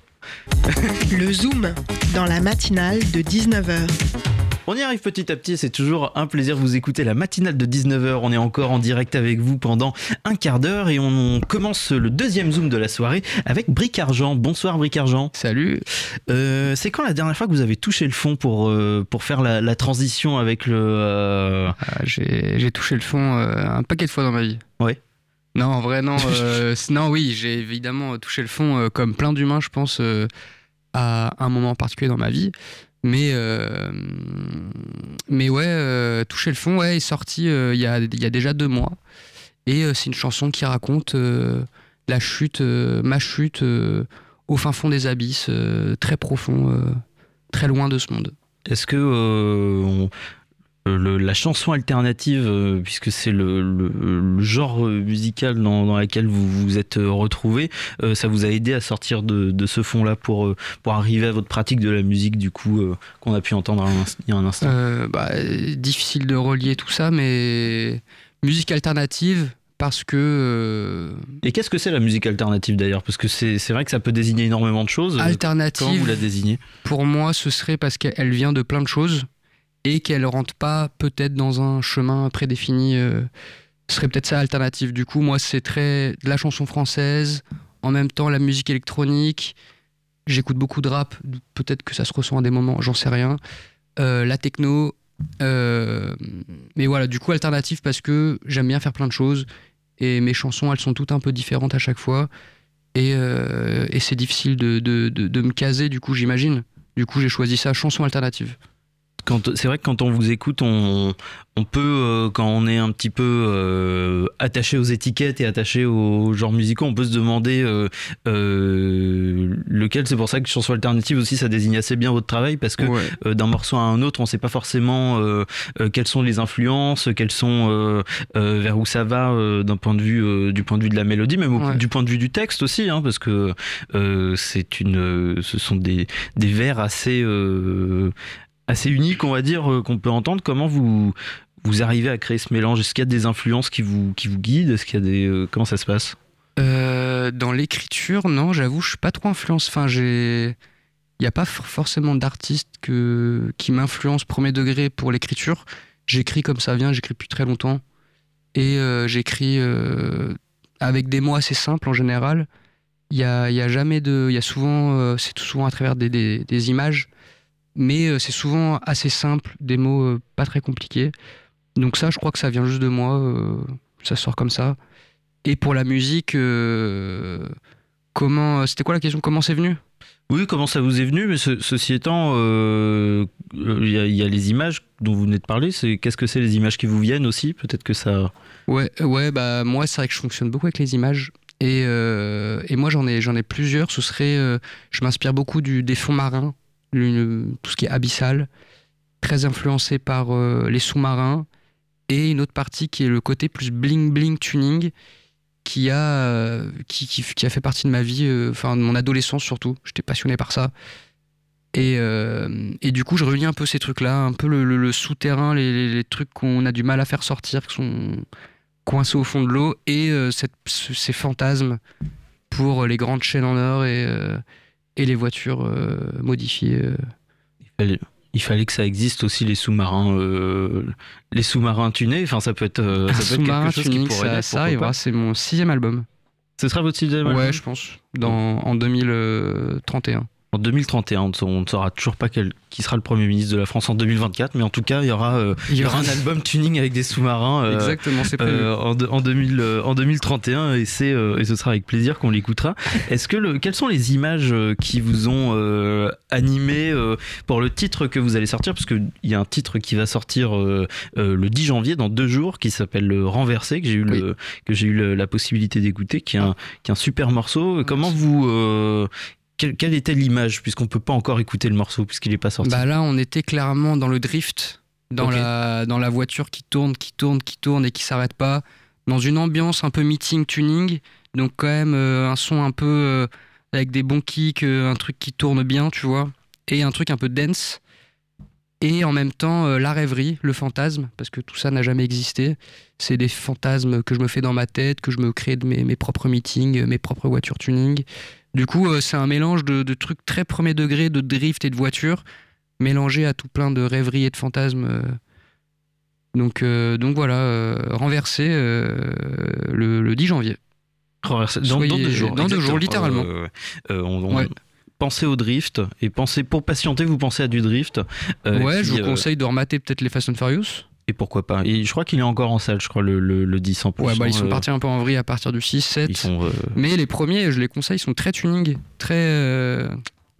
<laughs> Le Zoom, dans la matinale de 19h. On y arrive petit à petit, c'est toujours un plaisir de vous écouter la matinale de 19h. On est encore en direct avec vous pendant un quart d'heure et on commence le deuxième zoom de la soirée avec Bric Argent. Bonsoir Bric Argent. Salut. Euh, c'est quand la dernière fois que vous avez touché le fond pour, euh, pour faire la, la transition avec le... euh, Ah, j'ai j'ai touché le fond euh, un paquet de fois dans ma vie. Non, en vrai, non. euh, <laughs> non, oui, j'ai évidemment touché le fond euh, comme plein d'humains, je pense, euh, à un moment particulier dans ma vie. Mais, euh, mais ouais, euh, toucher le fond, ouais, est sorti euh, il y, a, il y a déjà deux mois. Et euh, c'est une chanson qui raconte euh, la chute, euh, ma chute euh, au fin fond des abysses, euh, très profond, euh, très loin de ce monde. Est-ce que on- le- la chanson alternative, euh, puisque c'est le, le- le genre euh, musical dans, dans lequel vous vous êtes euh, retrouvé, euh, ça vous a aidé à sortir de, de ce fond-là pour, euh, pour arriver à votre pratique de la musique, du coup, euh, qu'on a pu entendre il y a un instant? Euh, bah, euh, difficile de relier tout ça, mais musique alternative parce que euh, Et qu'est-ce que c'est la musique alternative d'ailleurs? Parce que c'est c'est vrai que ça peut désigner énormément de choses. Euh, alternative. Comment vous la désignez? Pour moi, ce serait parce qu'elle vient de plein de choses et qu'elle rentre pas peut-être dans un chemin prédéfini. euh, ce serait peut-être ça alternative. Du coup, moi, c'est très de la chanson française, en même temps la musique électronique. J'écoute beaucoup de rap, peut-être que ça se ressent à des moments, j'en sais rien. Euh, la techno. euh, mais voilà, du coup, alternative parce que j'aime bien faire plein de choses et mes chansons, elles sont toutes un peu différentes à chaque fois. Et, c'est difficile de- de me caser, du coup, j'imagine. Du coup, j'ai choisi ça, chanson alternative. C'est vrai que quand on vous écoute, on, on peut, euh, quand on est un petit peu euh, attaché aux étiquettes et attaché aux genres musicaux, on peut se demander euh, lequel. C'est pour ça que chanson alternative aussi, ça désigne assez bien votre travail parce que Ouais. d'un morceau à un autre, on ne sait pas forcément quelles sont les influences, quelles sont vers où ça va d'un point de vue du point de vue de la mélodie, Ouais. du point de vue du texte aussi, hein, parce que c'est une, ce sont des, des vers assez assez uniques, on va dire, euh, qu'on peut entendre. Comment vous vous arrivez à créer ce mélange? Est-ce qu'il y a des influences qui vous qui vous guident? Est-ce qu'il y a des euh, comment ça se passe? Euh, dans l'écriture, non, j'avoue, je suis pas trop influence. Enfin, j'ai. Il n'y a pas for- forcément d'artiste que... qui m'influence premier degré pour l'écriture. J'écris comme ça vient, j'écris depuis très longtemps. Et j'écris avec des mots assez simples en général. Il y a, y a jamais de. Y a souvent. c'est tout souvent à travers des- des images. Mais euh, c'est souvent assez simple, des mots euh, pas très compliqués. Donc, ça, je crois que ça vient juste de moi. euh, ça sort comme ça. Et pour la musique, comment. C'était quoi la question? Comment c'est venu? Oui, comment ça vous est venu? Mais ce- ceci étant, euh, il y, a- il y a les images dont vous venez de parler. C'est qu'est-ce que c'est les images qui vous viennent aussi? Peut-être que ça. Ouais, ouais, bah moi c'est vrai que je fonctionne beaucoup avec les images. Et, euh, et moi j'en ai, j'en ai plusieurs. Ce serait, euh, je m'inspire beaucoup du, des fonds marins, tout ce qui est abyssal, très influencé par euh, les sous-marins. Et une autre partie qui est le côté plus bling bling tuning, qui a, euh, qui, a fait partie de ma vie, euh, enfin de mon adolescence surtout. J'étais passionné par ça. Et, et du coup, je relis un peu ces trucs-là, un peu le, souterrain, les, trucs qu'on a du mal à faire sortir, qui sont coincés au fond de l'eau, et cette- ce- ces fantasmes pour les grandes chaînes en or et, et les voitures euh, modifiées. euh. Il fallait, il fallait que ça existe aussi les sous-marins, euh, les sous-marins tunés. Enfin, ça peut être, euh, ça peut être quelque chose tuning, qui pourrait ça, l'être, ça c'est mon sixième album. Ce sera votre sixième album? Ouais, je pense, dans, en 2031. En 2031, on ne saura toujours pas quel, qui sera le Premier ministre de la France en 2024, mais en tout cas, il y aura, euh, il y aura un album tuning avec des sous-marins euh, Exactement, c'est prévu. euh, en, en 2000, euh, en 2031, et, c'est, euh, et ce sera avec plaisir qu'on l'écoutera. Est-ce que le, quelles sont les images euh, qui vous ont euh, animé euh, pour le titre que vous allez sortir? Parce qu'il y a un titre qui va sortir euh, euh, le 10 janvier, dans deux jours, qui s'appelle euh, Renversé, que j'ai eu, le, que j'ai eu le- la possibilité d'écouter, qui est un, qui est un super morceau. Comment vous... quelle, quelle était l'image, puisqu'on peut pas encore écouter le morceau, puisqu'il n'est pas sorti? Bah là, on était clairement dans le drift, dans, la, dans la voiture qui tourne, qui tourne, qui tourne et qui s'arrête pas, dans une ambiance un peu meeting tuning, donc quand même euh, un son un peu euh, avec des bons kicks, euh, un truc qui tourne bien, tu vois, et un truc un peu dense. Et en même temps, euh, la rêverie, le fantasme, parce que tout ça n'a jamais existé. C'est des fantasmes que je me fais dans ma tête, que je me crée de mes, mes propres meetings, mes propres voitures tuning. Du coup, euh, c'est un mélange de, de trucs très premier degré, de drift et de voiture, mélangé à tout plein de rêveries et de fantasmes. euh. Donc, euh, donc voilà, euh, renversé euh, le, le 10 janvier. Renversé- Dans, Soyez- dans deux jours. Dans deux jours, littéralement. Euh, euh, on- on- Ouais. Pensez au drift et pensez pour patienter, vous pensez à du drift. euh, ouais, qui, je vous euh, conseille de remater peut-être les Fast and Furious. Et pourquoi pas Et je crois qu'il est encore en salle, je crois, le, le, le 10 en plus. Ouais, bah, ils sont euh, partis un peu en vrille à partir du 6, 7. Ils sont, euh, Mais les premiers, je les conseille, sont très tuning, très euh,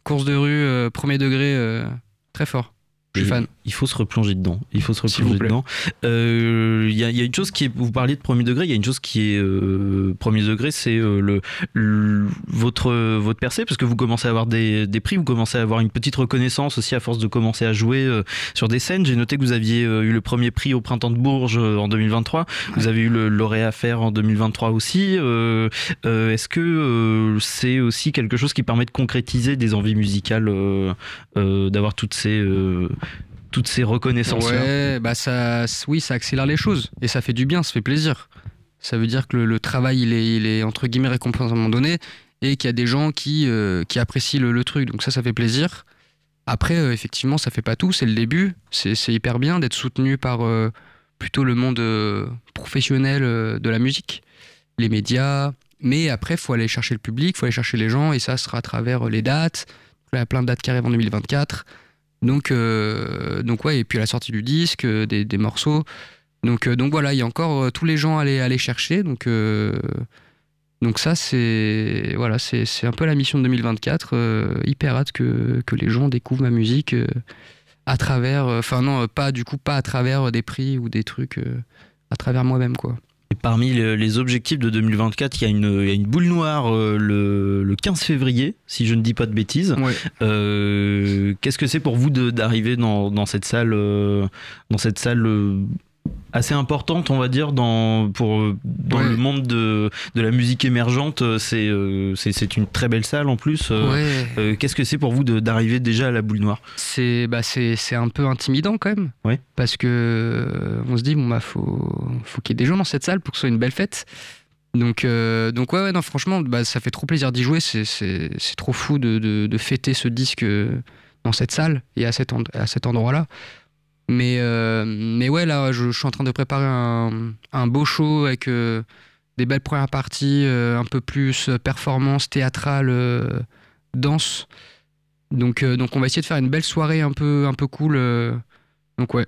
course de rue, euh, premier degré, euh, très fort. Je suis fan. Il faut se replonger dedans. Il faut se replonger plaît. dedans. Euh, Il y, a, il y a une chose qui est. Vous parliez de premier degré. Il y a une chose qui est euh, premier degré, c'est euh, le, le- votre votre percée parce que vous commencez à avoir des, des prix. Vous commencez à avoir une petite reconnaissance aussi à force de commencer à jouer euh, sur des scènes. J'ai noté que vous aviez euh, eu le premier prix au printemps de Bourges euh, en 2023. Vous avez eu le lauréat faire en 2023 aussi. Euh, euh, Est-ce que euh, c'est aussi quelque chose qui permet de concrétiser des envies musicales, euh, euh, d'avoir toutes ces euh, toutes ces reconnaissances Ouais, bah ça, oui, ça accélère les choses et ça fait du bien, ça fait plaisir. Ça veut dire que le, travail, il est, il est entre guillemets récompensé à un moment donné et qu'il y a des gens qui, euh, qui apprécient le, le truc. Donc ça, ça fait plaisir. Après, euh, effectivement, ça fait pas tout, c'est le début. C'est hyper bien d'être soutenu par euh, plutôt le monde professionnel de la musique, les médias. Mais après, faut aller chercher le public, faut aller chercher les gens et ça sera à travers les dates. Là, il y a plein de dates qui arrivent en 2024. Donc, euh, donc ouais, et puis à la sortie du disque, euh, des, des morceaux. Donc, euh, donc voilà, il y a encore tous les gens à aller, aller chercher. Donc, donc ça, c'est voilà, c'est un peu la mission de 2024. euh, hyper hâte que, que les gens découvrent ma musique à travers, enfin non, pas du coup pas à travers des prix ou des trucs, à travers moi-même quoi. Et parmi le- les objectifs de 2024, il y a une, il y a une boule noire euh, le, le 15 février, si je ne dis pas de bêtises. Euh, Qu'est-ce que c'est pour vous d'arriver dans, dans cette salle, euh, dans cette salle assez importante, on va dire, dans, pour, euh, dans Ouais. le monde de, de la musique émergente euh, C'est euh, c'est une très belle salle en plus. Ouais. euh, Qu'est-ce que c'est pour vous d'arriver déjà à la boule noire? C'est bah un peu intimidant quand même. Ouais. Parce que euh, on se dit bon bah faut faut qu'il y ait des gens dans cette salle pour que ce soit une belle fête. Donc euh, donc ouais, ouais non franchement bah ça fait trop plaisir d'y jouer. C'est trop fou de, de de fêter ce disque dans cette salle et à cet end- à cet endroit là. Mais euh, mais ouais là je, suis en train de préparer un un beau show avec euh, des belles premières parties, euh, un peu plus performance théâtrale, danse. Donc, donc on va essayer de faire une belle soirée un peu, un peu cool. donc ouais,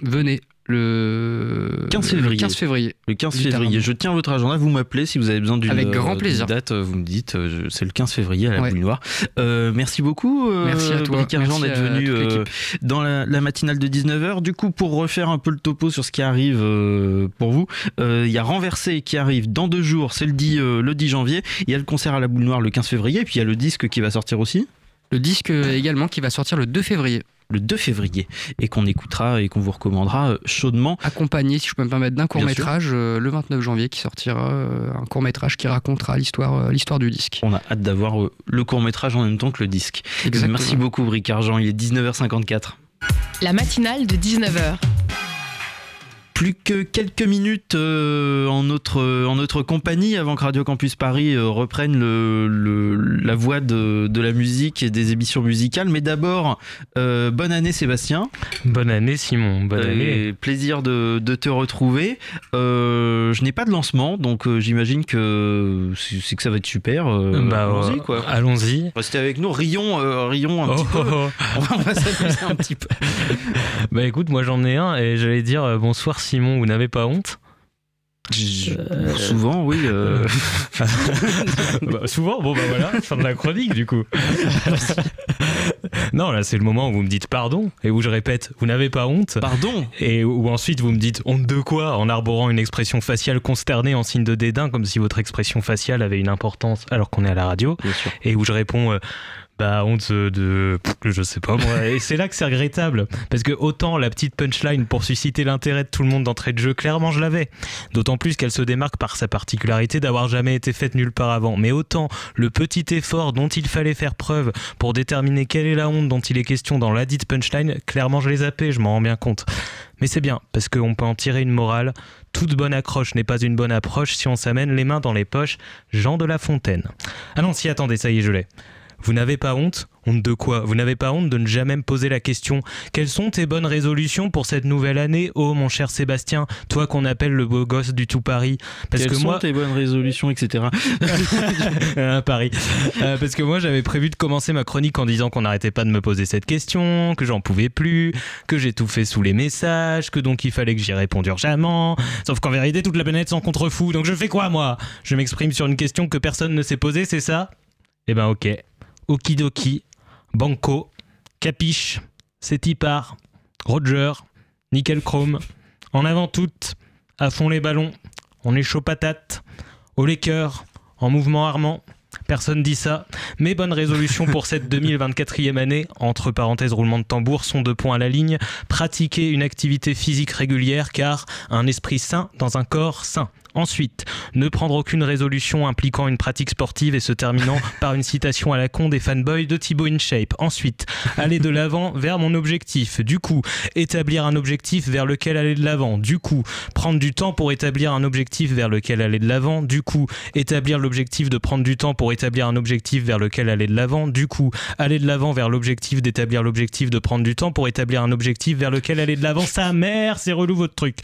venez le 15 février. le 15 février. Le 15 Littéralement. février. Je tiens votre agenda. Vous m'appelez si vous avez besoin d'une Avec grand euh, date. euh, Vous me dites, euh, c'est le 15 février à la Ouais. Boule Noire. Euh, merci beaucoup, Merci à toi. Merci d'être venu dans la, la matinale de 19h. Du coup, pour refaire un peu le topo sur ce qui arrive pour vous, il y a Renversé qui arrive dans deux jours. C'est le 10, euh, le 10 janvier. Il y a le concert à la Boule Noire le 15 février. Et puis il y a le disque qui va sortir aussi. Le disque également qui va sortir le 2 février. Le 2 février. Et qu'on écoutera et qu'on vous recommandera euh, chaudement. Accompagné, si je peux me permettre, d'un court métrage euh, le 29 janvier qui sortira. euh, un court métrage qui racontera l'histoire euh, l'histoire du disque. On a hâte d'avoir euh, le court métrage en même temps que le disque. Exactement. Merci beaucoup, Brick Argent. Il est 19h54. La matinale de 19h. Plus que quelques minutes euh, en, notre, en notre compagnie avant que Radio Campus Paris euh, reprenne le, le- la voie de, de la musique et des émissions musicales. Mais d'abord, euh, bonne année Sébastien. Bonne année Simon, bonne Euh, année. Plaisir de, de te retrouver. Euh, je n'ai pas de lancement, donc euh, j'imagine que c'est que ça va être super. Euh, Bah, allons-y euh, quoi. Allons-y. Restez avec nous, rions, euh, rions un Oh, petit peu. oh. On va, on va s'amuser un petit peu. Bah écoute, moi j'en ai un et j'allais dire euh, bonsoir Simon, vous n'avez pas honte? Euh, Souvent, oui. euh. <laughs> Bah, souvent, bon bah voilà, fin de la chronique du coup. non, là c'est le moment où vous me dites pardon et où je répète, vous n'avez pas honte. Pardon? Et où ensuite vous me dites honte de quoi en arborant une expression faciale consternée en signe de dédain comme si votre expression faciale avait une importance alors qu'on est à la radio. Et où je réponds. euh, bah honte de je sais pas moi. Et c'est là que c'est regrettable. Parce que autant la petite punchline pour susciter l'intérêt de tout le monde d'entrée de jeu clairement je l'avais. D'autant plus qu'elle se démarque par sa particularité d'avoir jamais été faite nulle part avant. Mais autant le petit effort dont il fallait faire preuve pour déterminer quelle est la honte dont il est question dans la dite punchline clairement je l'ai zappé je m'en rends bien compte. Mais c'est bien parce qu'on peut en tirer une morale. Toute bonne accroche n'est pas une bonne approche si on s'amène les mains dans les poches. Jean de La Fontaine. Ah non si attendez ça y est je l'ai Vous n'avez pas honte? Honte de quoi? Vous n'avez pas honte de ne jamais me poser la question Quelles sont tes bonnes résolutions pour cette nouvelle année? Oh mon cher Sébastien, toi qu'on appelle le beau gosse du tout Paris. Parce Quelles que sont moi, tes bonnes résolutions, etc. à <laughs> Paris. Euh, parce que moi, j'avais prévu de commencer ma chronique en disant qu'on n'arrêtait pas de me poser cette question, que j'en pouvais plus, que j'ai tout fait sous les messages, que donc il fallait que j'y réponde urgemment. Sauf qu'en vérité, toute la planète s'en contrefou. Donc je fais quoi, moi? Je m'exprime sur une question que personne ne s'est posée, c'est ça? Eh ben, ok. Okidoki, Banco, Capiche, Setipar, Roger, Nickel Chrome. En avant toutes, à fond les ballons, on est chaud patate, au Laker, en mouvement armant. Personne dit ça. Mes bonnes résolutions pour cette 2024e année, entre parenthèses roulement de tambour, sont deux points à la ligne. Pratiquer une activité physique régulière car un esprit sain dans un corps sain. Ensuite, ne prendre aucune résolution impliquant une pratique sportive et se terminant <laughs> par une citation à la con des fanboys de Thibaut InShape. Ensuite, aller de l'avant vers mon objectif. Du coup, établir un objectif vers lequel aller de l'avant. Du coup, prendre du temps pour établir un objectif vers lequel aller de l'avant. Du coup, établir l'objectif de prendre du temps pour établir un objectif vers lequel aller de l'avant. Du coup, aller de l'avant vers l'objectif d'établir l'objectif de prendre du temps pour établir un objectif vers lequel aller de l'avant. Sa mère, c'est relou votre truc.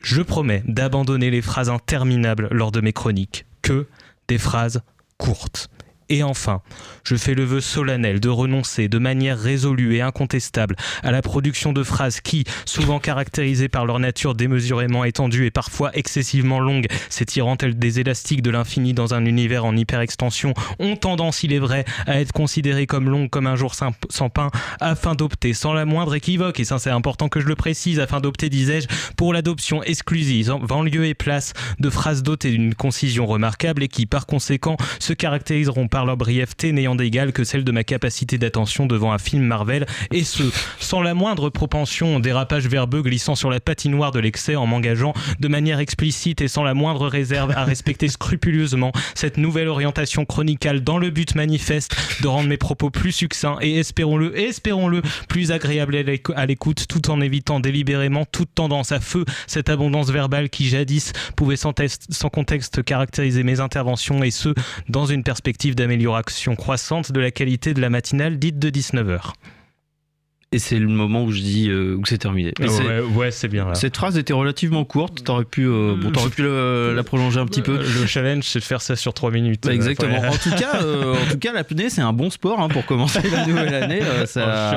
Je promets d'abandonner les phrases interminables lors de mes chroniques, que des phrases courtes. Et enfin, je fais le vœu solennel de renoncer de manière résolue et incontestable à la production de phrases qui, souvent caractérisées par leur nature démesurément étendue et parfois excessivement longue, s'étirant telles des élastiques de l'infini dans un univers en hyperextension, ont tendance, il est vrai, à être considérées comme longues comme un jour sans pain, afin d'opter sans la moindre équivoque, et ça c'est important que je le précise, afin d'opter, disais-je, pour l'adoption exclusive, en lieu et place, de phrases dotées d'une concision remarquable et qui, par conséquent, se caractériseront par leur brièveté n'ayant d'égal que celle de ma capacité d'attention devant un film Marvel, et ce, sans la moindre propension dérapage verbeux glissant sur la patinoire de l'excès en m'engageant de manière explicite et sans la moindre réserve à respecter scrupuleusement cette nouvelle orientation chronicale dans le but manifeste de rendre mes propos plus succincts et espérons-le, espérons-le, plus agréables à l'éc- à l'écoute tout en évitant délibérément toute tendance à feu, cette abondance verbale qui jadis pouvait sans, test- sans contexte caractériser mes interventions et ce, dans une perspective d'amélioration croissante de la qualité de la matinale dite de 19h. Et c'est le moment où je dis euh, où c'est terminé. Ouais, ouais, c'est bien là. Cette phrase était relativement courte. T'aurais pu, euh, bon, t'aurais pu le- la prolonger un petit peu. Le challenge, c'est de faire ça sur 3 minutes. Bah, exactement. En tout cas, euh, en tout cas, l'apnée c'est un bon sport hein, pour commencer la nouvelle année. euh, Oh, ça-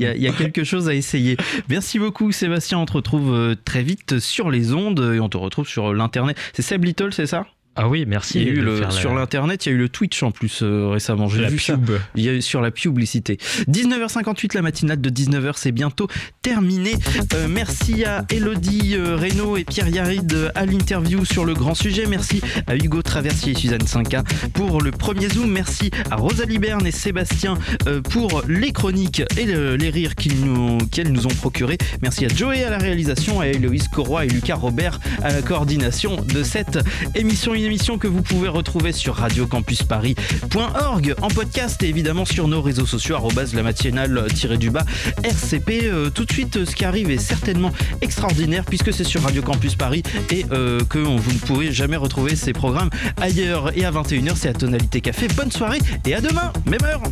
il y, y a quelque chose à essayer. Merci beaucoup, Sébastien. On te retrouve euh, très vite sur les ondes et on te retrouve sur l'internet. C'est Seb Little, c'est ça? Ah oui, merci. Il y a eu le- la- Sur l'internet, il y a eu le Twitch en plus euh, récemment. J'ai vu ça. Il y a eu sur la publicité. 19h58, la matinale de 19h, c'est bientôt terminé. Euh, merci à Elodie euh, Reynaud et Pierre Yarid à l'interview sur le grand sujet. Merci à Hugo Traversier et Suzanne Cinca pour le premier zoom. Merci à Rosalie Berne et Sébastien pour les chroniques et le- les rires qu'ils nous, qu'elles nous ont procurés. Merci à Joey à la réalisation, à Héloïse Corroy et Lucas Robert à la coordination de cette émission. Une émission que vous pouvez retrouver sur radiocampusparis.org en podcast et évidemment sur nos réseaux sociaux, la matinale-du bas RCP. Euh, tout de suite, euh, ce qui arrive est certainement extraordinaire puisque c'est sur Radio Campus Paris et euh, que vous ne pouvez jamais retrouver ces programmes ailleurs. Et à 21h, c'est à Tonalité Café. Bonne soirée et à demain, même heure.